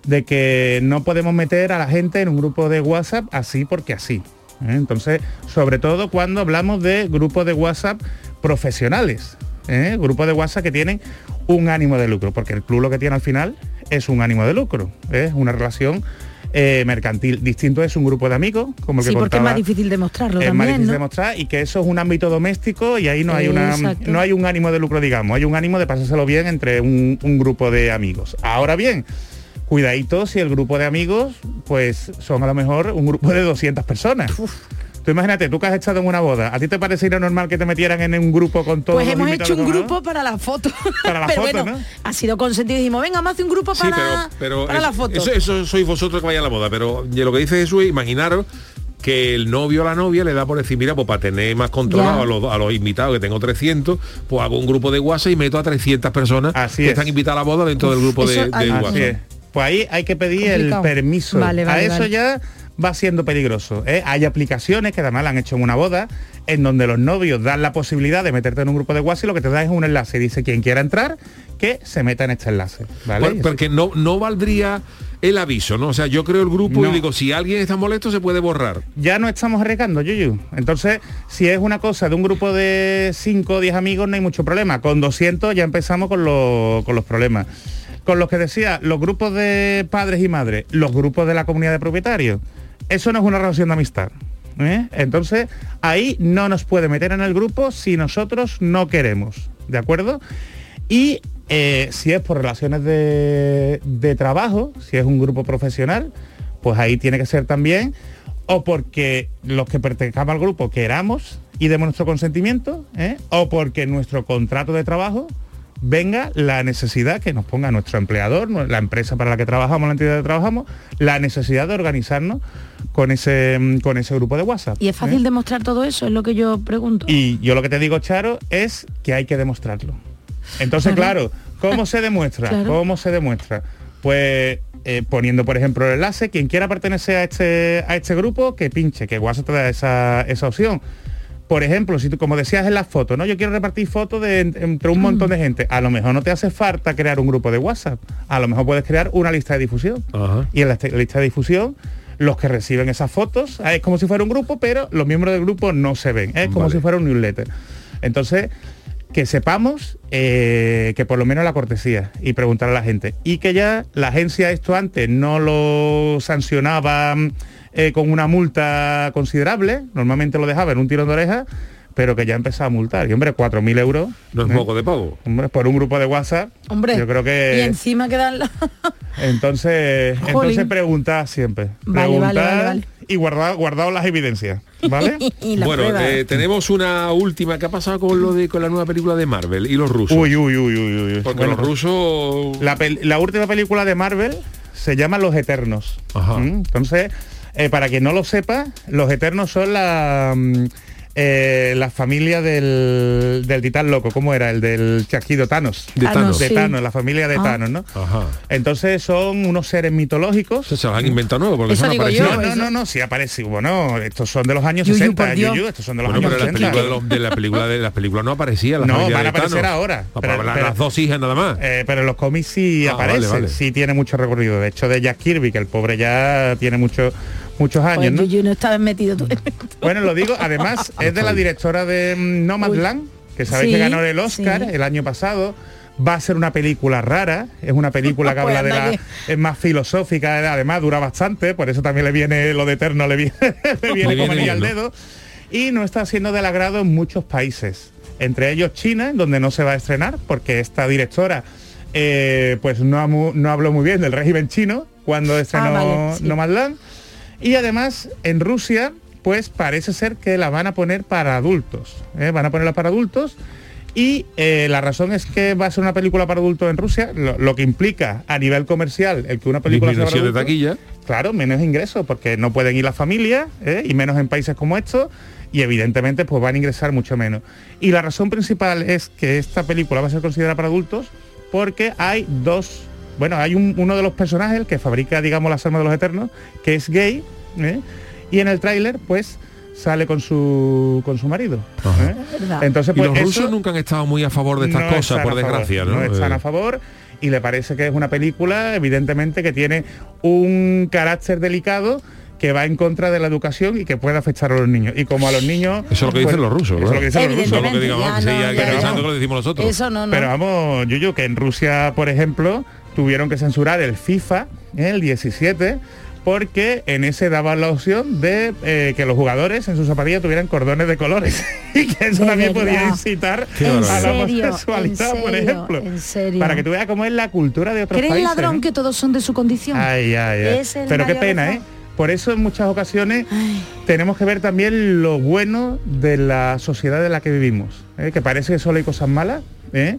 de que no podemos meter a la gente en un grupo de WhatsApp así porque así. ¿Eh? Entonces, sobre todo cuando hablamos de grupos de WhatsApp profesionales, ¿eh? grupos de WhatsApp que tienen un ánimo de lucro, porque el club lo que tiene al final es un ánimo de lucro, es una relación eh, mercantil. Distinto es un grupo de amigos, como el que Sí, porque es más difícil demostrarlo es más difícil ¿no? demostrar y que eso es un ámbito doméstico y ahí no hay una Exacto. no hay un ánimo de lucro digamos hay un ánimo de pasárselo bien entre un, un grupo de amigos ahora bien cuidadito si el grupo de amigos pues son a lo mejor un grupo de 200 personas Tú imagínate, tú que has estado en una boda, ¿a ti te parecería normal que te metieran en un grupo con todos Pues los hemos hecho un a grupo para la foto. Para la pero foto, bueno, ¿no? ha sido consentido y dijimos, venga, más hace un grupo Sí, para, pero, pero para eso, la foto. Eso, eso sois vosotros que vayan a la boda, pero de lo que dice Jesús, imaginaros que el novio o la novia le da por decir, mira, pues para tener más controlado a los, a los invitados, que tengo 300, pues hago un grupo de WhatsApp y meto a 300 personas Así que es. están invitadas a la boda dentro del grupo de, eso- de WhatsApp. Pues ahí hay que pedir Complicado. el permiso. Vale, vale, a eso vale. ya va siendo peligroso. ¿eh? Hay aplicaciones que además la han hecho en una boda, en donde los novios dan la posibilidad de meterte en un grupo de WhatsApp y lo que te da es un enlace. Dice quien quiera entrar, que se meta en este enlace. ¿vale? Por- porque no, no valdría el aviso, ¿no? O sea, yo creo el grupo No. y digo, si alguien está molesto se puede borrar. ya no estamos arriesgando, Yuyu. Entonces, si es una cosa de un grupo de 5 o 10 amigos, no hay mucho problema. Con 200 ya empezamos con, los- con los problemas. Con los que decía, los grupos de padres y madres, los grupos de la comunidad de propietarios, eso no es una relación de amistad. ¿eh? Entonces, ahí no nos puede meter en el grupo si nosotros no queremos. ¿De acuerdo? Y eh, si es por relaciones de, trabajo, si es un grupo profesional, pues ahí tiene que ser también, o porque los que pertenezcamos al grupo queramos y demos nuestro consentimiento, ¿eh? o porque nuestro contrato de trabajo venga la necesidad que nos ponga nuestro empleador, la empresa para la que trabajamos, la entidad que trabajamos, la necesidad de organizarnos con ese, mm, con ese grupo de WhatsApp. Y es ¿eh? fácil demostrar todo eso, es lo que yo pregunto. Y yo lo que te digo, Charo, es que hay que demostrarlo. Entonces, Claro. claro, ¿cómo se demuestra? Claro. ¿Cómo se demuestra? Pues eh, poniendo, por ejemplo, el enlace, quien quiera pertenecer a este, a este grupo, que pinche, que WhatsApp te da esa, esa opción. Por ejemplo, si tú, como decías en las fotos, ¿no? Yo quiero repartir fotos de, entre un montón de gente. A lo mejor no te hace falta crear un grupo de WhatsApp. A lo mejor puedes crear una lista de difusión. Y en la este- lista de difusión, los que reciben esas fotos, ah, es como si fuera un grupo, pero los miembros del grupo no se ven. Es como Vale. si fuera un newsletter. Entonces, que sepamos eh, que por lo menos la cortesía y preguntar a la gente. Y que ya la agencia esto antes no lo sancionaba mm, eh, con una multa considerable, normalmente lo dejaba en un tirón de oreja, pero que ya empezaba a multar. Y hombre, 4.000 euros. No es ¿eh? poco de pago. Hombre, por un grupo de WhatsApp. Hombre, Yo creo y que... encima quedan la... Entonces, Jolín. entonces preguntad siempre. Vale, Preguntad vale, vale, vale. y guardad, guardad las evidencias. ¿Vale? y la bueno, eh, tenemos una última. ¿Qué ha pasado con lo de con la nueva película de Marvel y los rusos? Uy, uy, uy, uy, uy. Porque Bueno, los rusos. La, la última película de Marvel se llama Los Eternos. Ajá. ¿Mm? Entonces, eh, para quien no lo sepa, Los Eternos son la, mm, eh, la familia del, del titán loco. ¿Cómo era? El del chasquido Thanos. De Thanos. De sí. Thanos, la familia de Ah. Thanos, ¿no? Ajá. Entonces son unos seres mitológicos. Se los han inventado nuevo porque Eso son digo aparecidos. yo, No, no, no, no, sí aparece. Bueno, estos son de los años Yuyu, 60, por Dios. Yuyu, estos son de los Bueno, años pero la 60. película de, la película de las películas no aparecía la No, van a de aparecer Thanos. ahora. Ah, Pero- la- pero- las dos hijas nada más. Eh, pero en los cómics sí Ah, aparece, vale, vale. sí tiene mucho recorrido. De hecho, de Jack Kirby, que el pobre ya tiene mucho, muchos años, Pues ¿no? Yuyu no estaba metido tú. Bueno, lo digo, además, es de la directora de mm, Nomadland, que sabéis Sí, que ganó el Oscar sí. el año pasado. Va a ser una película rara, es una película que Pues habla de la, que- es más filosófica, además dura bastante, por eso también le viene lo de eterno, le viene, le viene Le como al dedo. Y no está siendo del agrado en muchos países, entre ellos China, donde no se va a estrenar, porque esta directora eh, pues no, no habló muy bien del régimen chino cuando estrenó Ah, vale, sí. Nomadland. Y además en Rusia, pues parece ser que la van a poner para adultos. ¿eh? Van a ponerla para adultos. Y eh, la razón es que va a ser una película para adultos en Rusia, lo, lo que implica a nivel comercial el que una película sea para Disminución de adultos, taquilla. Claro, menos ingresos, porque no pueden ir las familias, ¿eh? y menos en países como estos, y evidentemente pues van a ingresar mucho menos. Y la razón principal es que esta película va a ser considerada para adultos porque hay dos, bueno, hay un- uno de los personajes el que fabrica, digamos, las armas de los eternos, que es gay, ¿eh? y en el tráiler pues sale con su con su marido. ¿eh? Entonces Y pues los eso- rusos nunca han estado muy a favor de estas no cosas, por favor, desgracia, ¿no? están Eh, a favor y le parece que es una película, evidentemente, que tiene un carácter delicado que va en contra de la educación y que puede afectar a los niños. Y como a los niños... Eso es lo que dicen pues, los rusos, eso es lo que dicen los rusos. No no, no. lo decimos nosotros. Eso no, no. Pero vamos, Yuyu, que en Rusia, por ejemplo, tuvieron que censurar el FIFA, ¿eh? el 17, porque en ese daba la opción de eh, que los jugadores en sus zapatillas tuvieran cordones de colores y que eso De también verdad. podía incitar a la serio? homosexualidad, ¿En por ejemplo. ¿En serio? Para que tú veas cómo es la cultura de otros ¿Cree el países. ladrón ¿no? que todos son de su condición? Ay, ay, Pero qué pena. ¿eh? Por eso en muchas ocasiones tenemos que ver también lo bueno de la sociedad en la que vivimos. ¿eh? Que parece que solo hay cosas malas, ¿eh?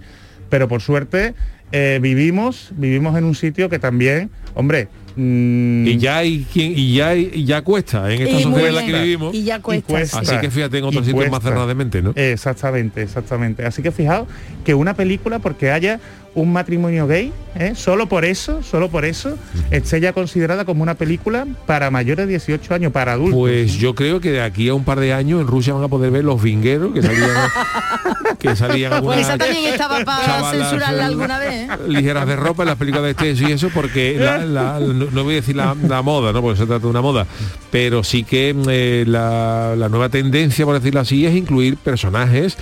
pero por suerte eh, vivimos, vivimos en un sitio que también, hombre, mm, Y ya hay quien, y ya hay- y ya cuesta en esta Y sociedad en la que vivimos. Y ya cuesta. cuesta. Así que fíjate en otros sitios más cuesta. cerrados de mente, ¿no? Exactamente, exactamente. Así que fijaos que una película porque haya un matrimonio gay, ¿eh? solo por eso, solo por eso, esté ya considerada como una película para mayores de 18 años, para adultos. Pues yo creo que de aquí a un par de años en Rusia van a poder ver los vingueros que salían que salían Pues esa también estaba para chavalas, censurarla eh, alguna vez. ¿eh? ligeras de ropa en las películas de este y eso porque la- la- no, no voy a decir la, la moda no porque se trata de una moda pero sí que eh, la, la nueva tendencia por decirlo así es incluir personajes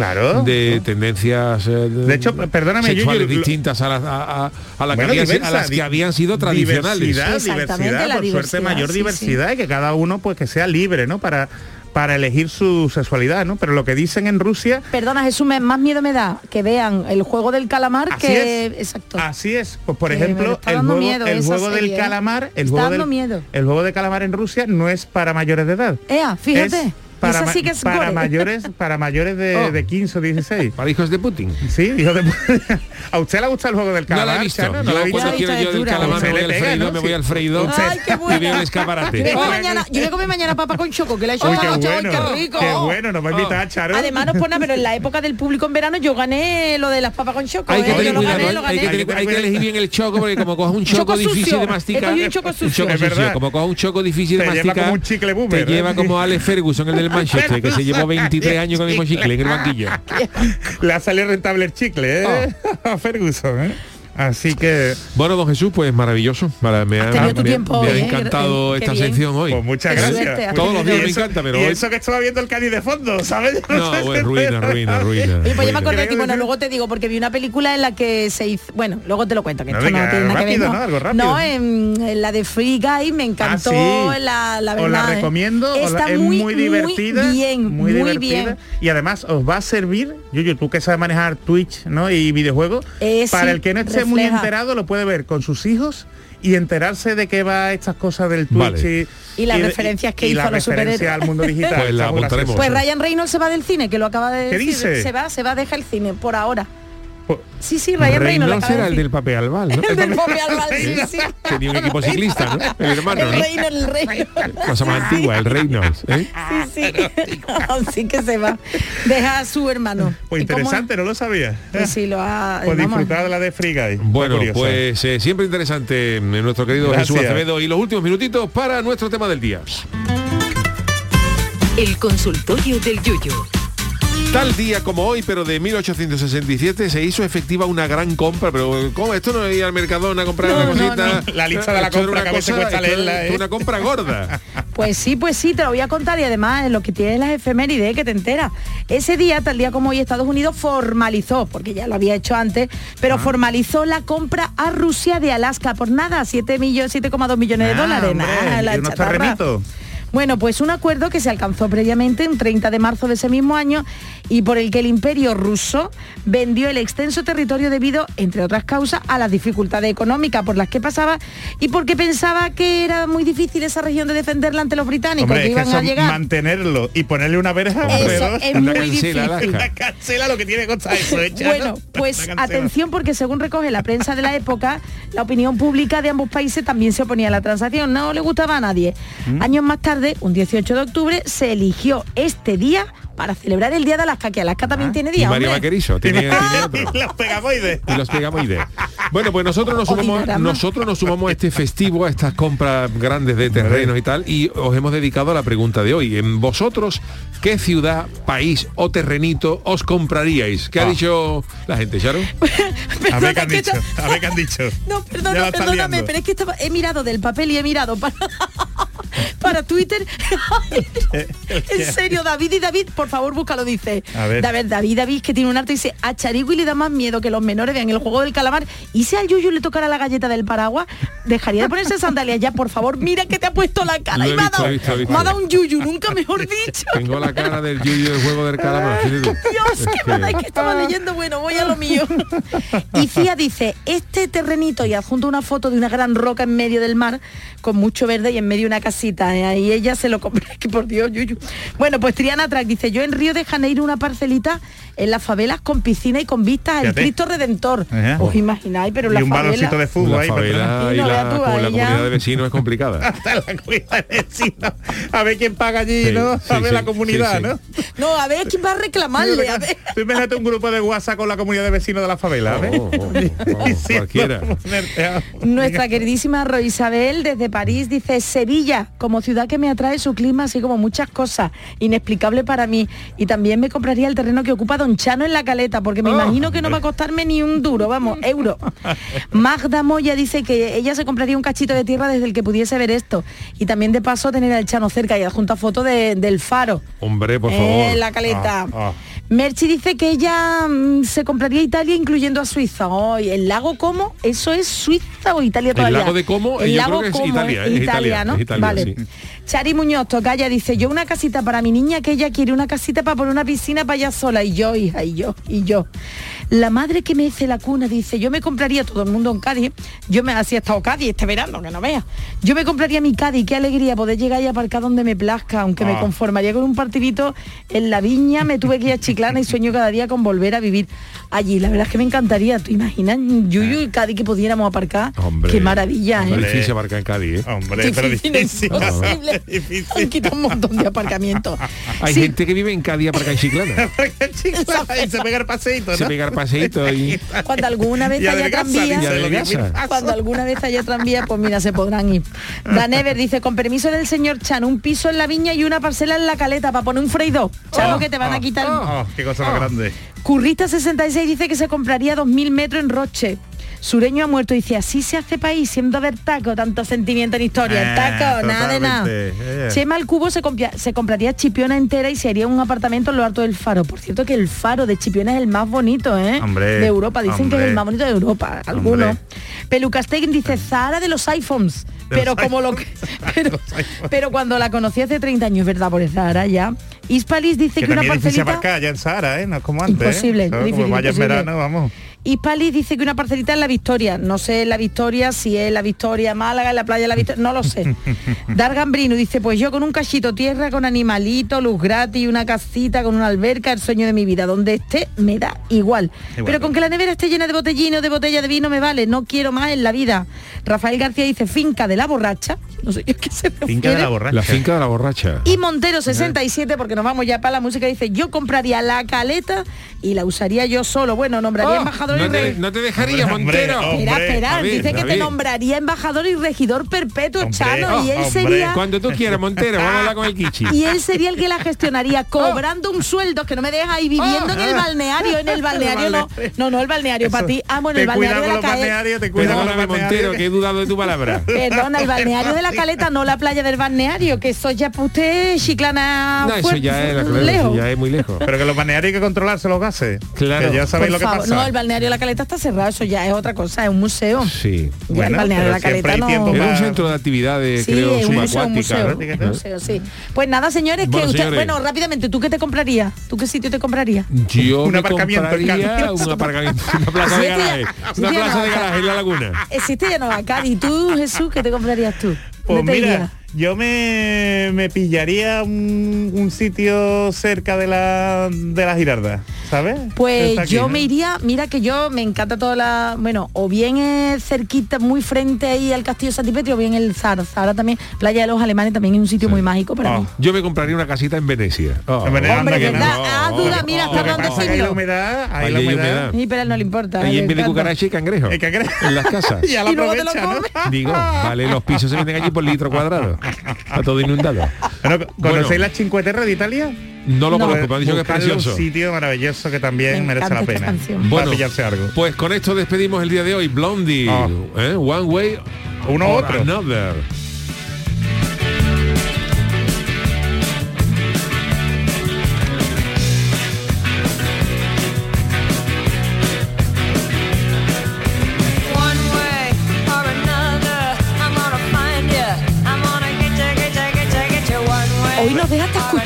de tendencias de hecho perdóname, sexuales Yuyu, lo- distintas a las, a, a- a las Bueno, que, habían, diversa, a las que habían sido tradicionales Diversidad, diversidad, por suerte mayor diversidad y que cada uno pues que sea libre, ¿no? Para para elegir su sexualidad, ¿no? Pero lo que dicen en Rusia, Perdona, Jesús, me- más miedo me da que vean el juego del calamar Así que... es. Exacto. así es. Pues por Que ejemplo, el juego, miedo el esa juego del serie, ¿eh? calamar, el Está juego dando del, miedo. el juego de calamar en Rusia no es para mayores de edad. Ea, fíjate. Es para, esa sí ma- que es para gore. mayores para mayores de, Oh. de 15 o 16 para hijos de Putin sí hijos de Putin a usted le gusta el juego del no calamar la he visto Chano? ¿No yo la cuando quiero yo del calamar me voy al freído me voy al freído Ay, qué y veo el Yo escaparate voy a comer mañana, yo voy a comer mañana papa con choco, que le he hecho Uy, qué noche, ¡ay, bueno, rico! qué bueno, nos va a invitar Charo. Además no es por nada, pero en la época del público en verano yo gané lo de las papas con choco, hay que ¿eh? gané, ¿eh? lo hay, que gané. tener- hay que elegir bien el choco porque como cojas un choco, difícil de masticar un choco sucio. como cojas un choco difícil de Te lleva masticar como un chicle boomer, te ¿eh? lleva como Alex Ferguson el del Manchester que se llevó 23 años con el mismo chicle en el banquillo le ha salido rentable el chicle ¿eh? a Ferguson ¿eh? Así que bueno don Jesús pues maravilloso Mara- me ha, me- tiempo me ha ¿eh? encantado Qué esta bien. sección hoy Pues muchas ¿Eh? gracias. todos los Y días me eso- encanta pero y hoy eso que estaba viendo el Cádiz de fondo ¿sabes? no pues ruina ruina ruina Oye, pues ya me acordé de ti, bueno, luego te digo, porque vi una película en la que se hizo, bueno, luego te lo cuento, que No, esto venga, no tiene nada que ver. rápido, No, ¿no? Algo rápido. No, en, en la de Free Guy me encantó Ah, sí. la, la os verdad. la ¿eh? recomiendo os la- Está es muy, muy, divertida muy bien, muy, divertida bien. y además os va a servir Yuyu tú que sabes manejar Twitch ¿no? y videojuegos Eh, para el que no esté muy enterado lo puede ver con sus hijos y enterarse de qué va estas cosas del Twitch Vale. Y las referencias que y hizo la a los referencia superhéroes. al mundo digital Pues la. Pues Ryan Reynolds se va del cine, que lo acaba de ¿Qué decir. dice? Se va, se va, deja el cine por ahora. Sí, sí, Ryan Reynolds. era el del papel albal ¿no? El del Pope Albal, sí, sí. tenía un equipo ciclista ¿no? el hermano El ¿no? Reynolds, el Reynolds. cosa más antigua el Reynolds ¿eh? Sí, sí. Así que se va. Deja a su hermano. pues interesante no lo sabía Pues sí, lo ha... pues disfrutar de la de Free Guy Bueno, pues eh, siempre interesante eh, nuestro querido Gracias. Jesús Acevedo y los últimos minutitos para nuestro tema del día. El consultorio del Yuyu. Tal día como hoy, pero de 1867, se hizo efectiva una gran compra, pero ¿cómo? Esto no es ir al Mercadona a comprar No, una no, cosita. no. La lista de la compra una que a veces cuesta leerla, ¿eh? una compra gorda. Pues sí, pues sí, te lo voy a contar y además lo que tiene las efemérides que te enteras. Ese día, tal día como hoy, Estados Unidos formalizó, porque ya lo había hecho antes, pero Ah. formalizó la compra a Rusia de Alaska por nada, 7 millones, 7,2 millones de Ah, dólares. hombre, la. Bueno, pues un acuerdo que se alcanzó previamente un 30 de marzo de ese mismo año y por el que el imperio ruso vendió el extenso territorio debido, entre otras causas, a las dificultades económicas por las que pasaba y porque pensaba que era muy difícil esa región de defenderla ante los británicos Hombre, que es que iban a llegar. mantenerlo y ponerle una verja alrededor. es muy difícil. La cancela lo que tiene que costar eso, ¿eh, Chano? Bueno, pues cancela. atención porque según recoge la prensa de la época, la opinión pública de ambos países también se oponía a la transacción, no le gustaba a nadie. ¿Mm? Años más tarde, un 18 de octubre, se eligió este día para celebrar el Día de Alaska, que Alaska también tiene Ah, Y día. María hombre. Vaquerizo, tiene, tiene otro. Y los pegamoides. y los pegamoides. Bueno, pues nosotros nos sumamos, nosotros nos sumamos a este festivo, a estas compras grandes de terrenos y tal, y os hemos dedicado a la pregunta de hoy. En vosotros, ¿qué ciudad, país o terrenito os compraríais? ¿Qué ha Ah. dicho la gente, Charo? A ver qué han que dicho. A ver qué han dicho. No, perdona, perdóname, liando. pero es que estaba- he mirado del papel y he mirado para, para Twitter. en serio, David y David, por favor, búscalo, dice. A ver. David, David, David, que tiene un arte, dice, a Charigui le da más miedo que los menores vean el juego del calamar. Y si al Yuyu le tocara la galleta del paraguas, dejaría de ponerse sandalias ya, por favor, mira que te ha puesto la cara. Lo y me ha dado, visto, visto. me ha dado un Yuyu, nunca mejor dicho. Tengo la cara del Yuyu del juego del calamar. Dios, qué mala, es que estaba leyendo, bueno, voy a lo mío. Y Cia dice, este terrenito y adjunto una foto de una gran roca en medio del mar, con mucho verde y en medio una casita eh, ahí ella se lo compra, que por Dios, Yuyu. Bueno, pues Triana Track dice, yo en Río de Janeiro una parcelita en las favelas con piscina y con vistas al. Cristo Redentor. Ajá. Os imagináis, pero y la un favela... baloncito de fútbol La ahí. favela y Y no la, tú, comunidad de vecinos es complicada. Hasta la comunidad de vecinos. A ver quién paga allí, Sí, ¿no? sí, a ver sí, la comunidad, sí, sí. ¿no? No, a ver quién va a reclamarle. A ver. Tú imagínate un grupo de WhatsApp con la comunidad de vecinos de la favela, a ver. Oh, oh, oh, cualquiera. Nuestra queridísima Ro Isabel desde París dice Sevilla como ciudad que me atrae su clima así como muchas cosas inexplicable para mí. Y también me compraría el terreno que ocupa Don Chano en la Caleta porque me Oh, imagino que no va a costarme ni un duro vamos euro. Magda Moya dice que ella se compraría un cachito de tierra desde el que pudiese ver esto. Y también de paso tener al Chano cerca y adjunta foto de- del faro. Hombre, por Eh, favor. la Caleta. Ah, ah. Merchi dice que ella mm, se compraría Italia incluyendo a Suiza. Ay, ¿El lago Como? ¿Eso es Suiza o Italia todavía? lago de Como, El yo lago creo que es Como Italia, es es Italia, Italia, ¿no? Italia, vale. sí. Chari Muñoz Tocaya dice, yo una casita para mi niña que ella quiere una casita para poner una piscina para ella sola. Y yo, hija, y yo, y yo. La madre que me hace la cuna dice, yo me compraría todo el mundo en Cádiz. Yo me así he estado Cádiz este verano, que no veas. Yo me compraría mi Cádiz, qué alegría poder llegar y aparcar donde me plazca, aunque me Ah. conformaría con un partidito en la viña, me tuve que ir a Chiclana y sueño cada día con volver a vivir allí. La verdad es que me encantaría. ¿Tú imaginas, Yuyu y Cádiz que pudiéramos aparcar? Hombre. Qué maravilla, Hombre, ¿eh? difícil aparcar en Cádiz, ¿eh? Hombre, pero Difícil, difícil. imposible. Difícil. Han quitado un montón de aparcamientos. Hay Sí, gente que vive en Cádiz aparca en Chiclana. y se pega el paseito, ¿no? Se pega el paseíto y... Cuando alguna vez haya tranvía, cuando alguna vez haya tranvía, pues mira, se podrán ir. Danever dice, con permiso del señor Chan, un piso en la viña y una parcela en la caleta para poner un freidor. Chano, que te van a quitar. Oh, qué cosa más grande. Currita 66 dice que se compraría 2.000 metros en Roche. Sureño ha muerto y dice, así se hace país, siendo haber taco, tanto sentimiento en historia. El Eh, taco, nada de nada. eh. Chema el Cubo se, compia- se compraría Chipiona entera y se haría un apartamento en lo alto del faro. Por cierto que el faro de Chipiona es el más bonito, ¿eh? Hombre, de Europa. Dicen que es el más bonito de Europa. Algunos. Hombre. Pelucastegen dice Zara de los iPhones. De pero los como lo que. Pero, pero cuando la conocí hace 30 años, ¿verdad? Por Zara ya. Ispalis dice Que que, una es parcelita. aparcar allá en Sahara, ¿eh? No es como antes. ¿eh? Imposible, difícil, Como vaya en verano, vamos. Hispalis dice que una parcelita en la Victoria. No sé la Victoria, si es la Victoria Málaga, en la playa de la Victoria, no lo sé. Dargambrino dice, pues yo con un cachito tierra, con animalito, luz gratis, una casita, con una alberca, el sueño de mi vida. Donde esté, me da igual. Igual. Pero con que la nevera esté llena de botellines, de botella de vino, me vale. No quiero más en la vida. Rafael García dice, finca de la borracha. No sé yo qué se Finca de la borracha. La finca de la borracha. Y Montero 67, porque nos vamos ya para la música, dice, yo compraría la caleta y la usaría yo solo. Bueno, nombraría Oh, embajador y no, te, rey. no te dejaría, Hombre, Montero. hombre. Espera, espera, David, dice que te nombraría embajador y regidor perpetuo, Hombre, Chano, y él hombre. sería Cuando tú quieras, Montero, vamos a hablar con el Kichi. y él sería el que la gestionaría cobrando un sueldo que no me deja ahí viviendo en el balneario, en el balneario no, no, no el balneario para ti, ah bueno el balneario de la caleta, te cuida con los Montero, que he dudado de tu palabra. perdona, el balneario de la caleta, no la playa del balneario, que eso ya para usted, chiclana No, eso ya es, claro, lejos. eso ya es muy lejos. Pero que los balnearios hay que controlarse los gases. Claro. Que ya sabéis lo que pasa. No, el balneario de la caleta está cerrado, eso ya es otra cosa, es un museo. Sí. Ya Bueno, el balneario la caleta hay no. tiempo Era un para- centro de actividades, Sí, creo, es un museo, un museo, ¿no? un museo, sí. Pues nada, señores, que Bueno, usted, señores. bueno, rápidamente, ¿tú qué te comprarías? ¿Tú qué sitio te comprarías? Yo Un me aparcamiento en compraría Cádiz. un aparcamiento, una plaza de tía. garaje, Sí, una plaza de acá. garaje en la laguna. Existe ya no va a Cádiz. ¿Y tú, Jesús, qué te comprarías tú? Pues ¿Dónde te mira? Yo me, me pillaría un, un sitio cerca de la de la Girarda, ¿sabes? Pues aquí, yo ¿no? me iría, mira que yo me encanta toda la, bueno, o bien es cerquita, muy frente ahí al Castillo Santipetri, o bien el Zara. Zara también, Playa de los Alemanes también es un sitio muy mágico para Oh. mí. Yo me compraría una casita en Venecia. Oh. En Venecia, Hombre, anda que ¿verdad? no. Ah, duda, mira, está dando que ahí la humedad, ahí la hay humedad. Sí, pero a él no le importa. Ahí le en vez de cucaracha y cangrejo. El cangrejo. En las casas. Y ya la Y luego te lo aprovecha, ¿no? Digo, vale, los pisos se venden allí por litro cuadrado. Está todo inundado. Bueno, ¿Conocéis Bueno. las Cinque Terre de Italia? No lo No. conozco, me han dicho que es precioso. un sitio maravilloso que también Me merece la pena. Para Bueno, pillarse algo. Pues con esto despedimos el día de hoy. Blondie, Ah. ¿eh? One Way Uno u or otro. Another.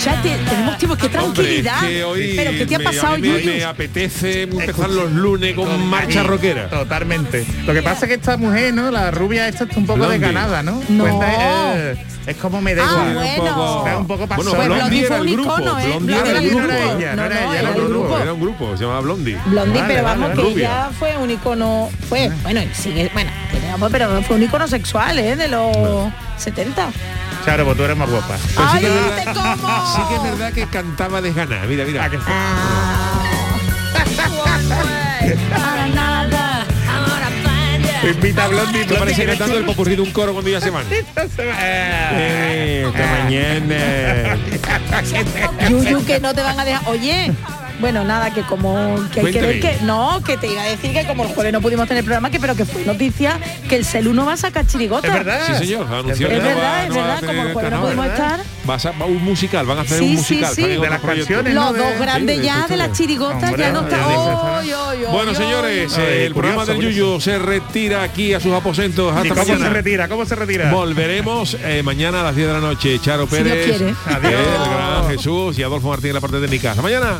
Ya te- tenemos tiempo, qué tranquilidad. Hombre, que hoy Pero ¿qué te ha me- pasado, me, me apetece empezar los lunes con marcha rockera. Totalmente. Lo que pasa es que esta mujer, ¿no? La rubia esta está un poco Blondie. desganada, ¿no? No. Cuenta, eh, es como me da Ah, bueno. Está un poco Bueno, pasada. Pues Blondie Blondie era fue el un grupo. icono, ¿eh? Blondie Blondie era el grupo. ella, no No, era ella, era era un grupo. Era un grupo, se llamaba Blondie. Blondie, Vale, pero vale, vamos, vale. que Rubia. ella fue un icono, fue, bueno, y sigue, bueno, pero fue un icono sexual, ¿eh? De los 70. Claro, pues tú eres más guapa. Pues sí, ¡Ay, que es te verdad, como! sí que es verdad que cantaba desganada. Mira, mira. Para nada. Invita a Blondie, Te parece Blondie, cantando el popurrí de un coro cuando ya se van. Eh, esta mañana. Yuyu, que no te van a dejar. Oye, bueno, nada, que como que hay que ver que. No, que te iba a decir que como el jueves no pudimos tener programa, que pero que fue noticia que el CEL 1 va a sacar chirigota. Es verdad. Sí, señor, anunció Es que no verdad, va- es no verdad, como el jueves no pudimos estar. Va a ser un musical, van a hacer Sí, un sí, musical. sí. salen De las proyectos. canciones, Los ¿no? dos De- grandes sí, de ya de las chirigotas ya no ya está. dice, Oy, oy, oy, Bueno, señores, el programa del. Yuyu se retira aquí a sus aposentos ¿Y hasta cómo se mañana. retira? ¿Cómo se retira? Volveremos eh, mañana a las 10 de la noche. Charo Si Dios Pérez, quiere. Adiós. el gran Jesús y Adolfo Martín en la parte técnica. Hasta mañana.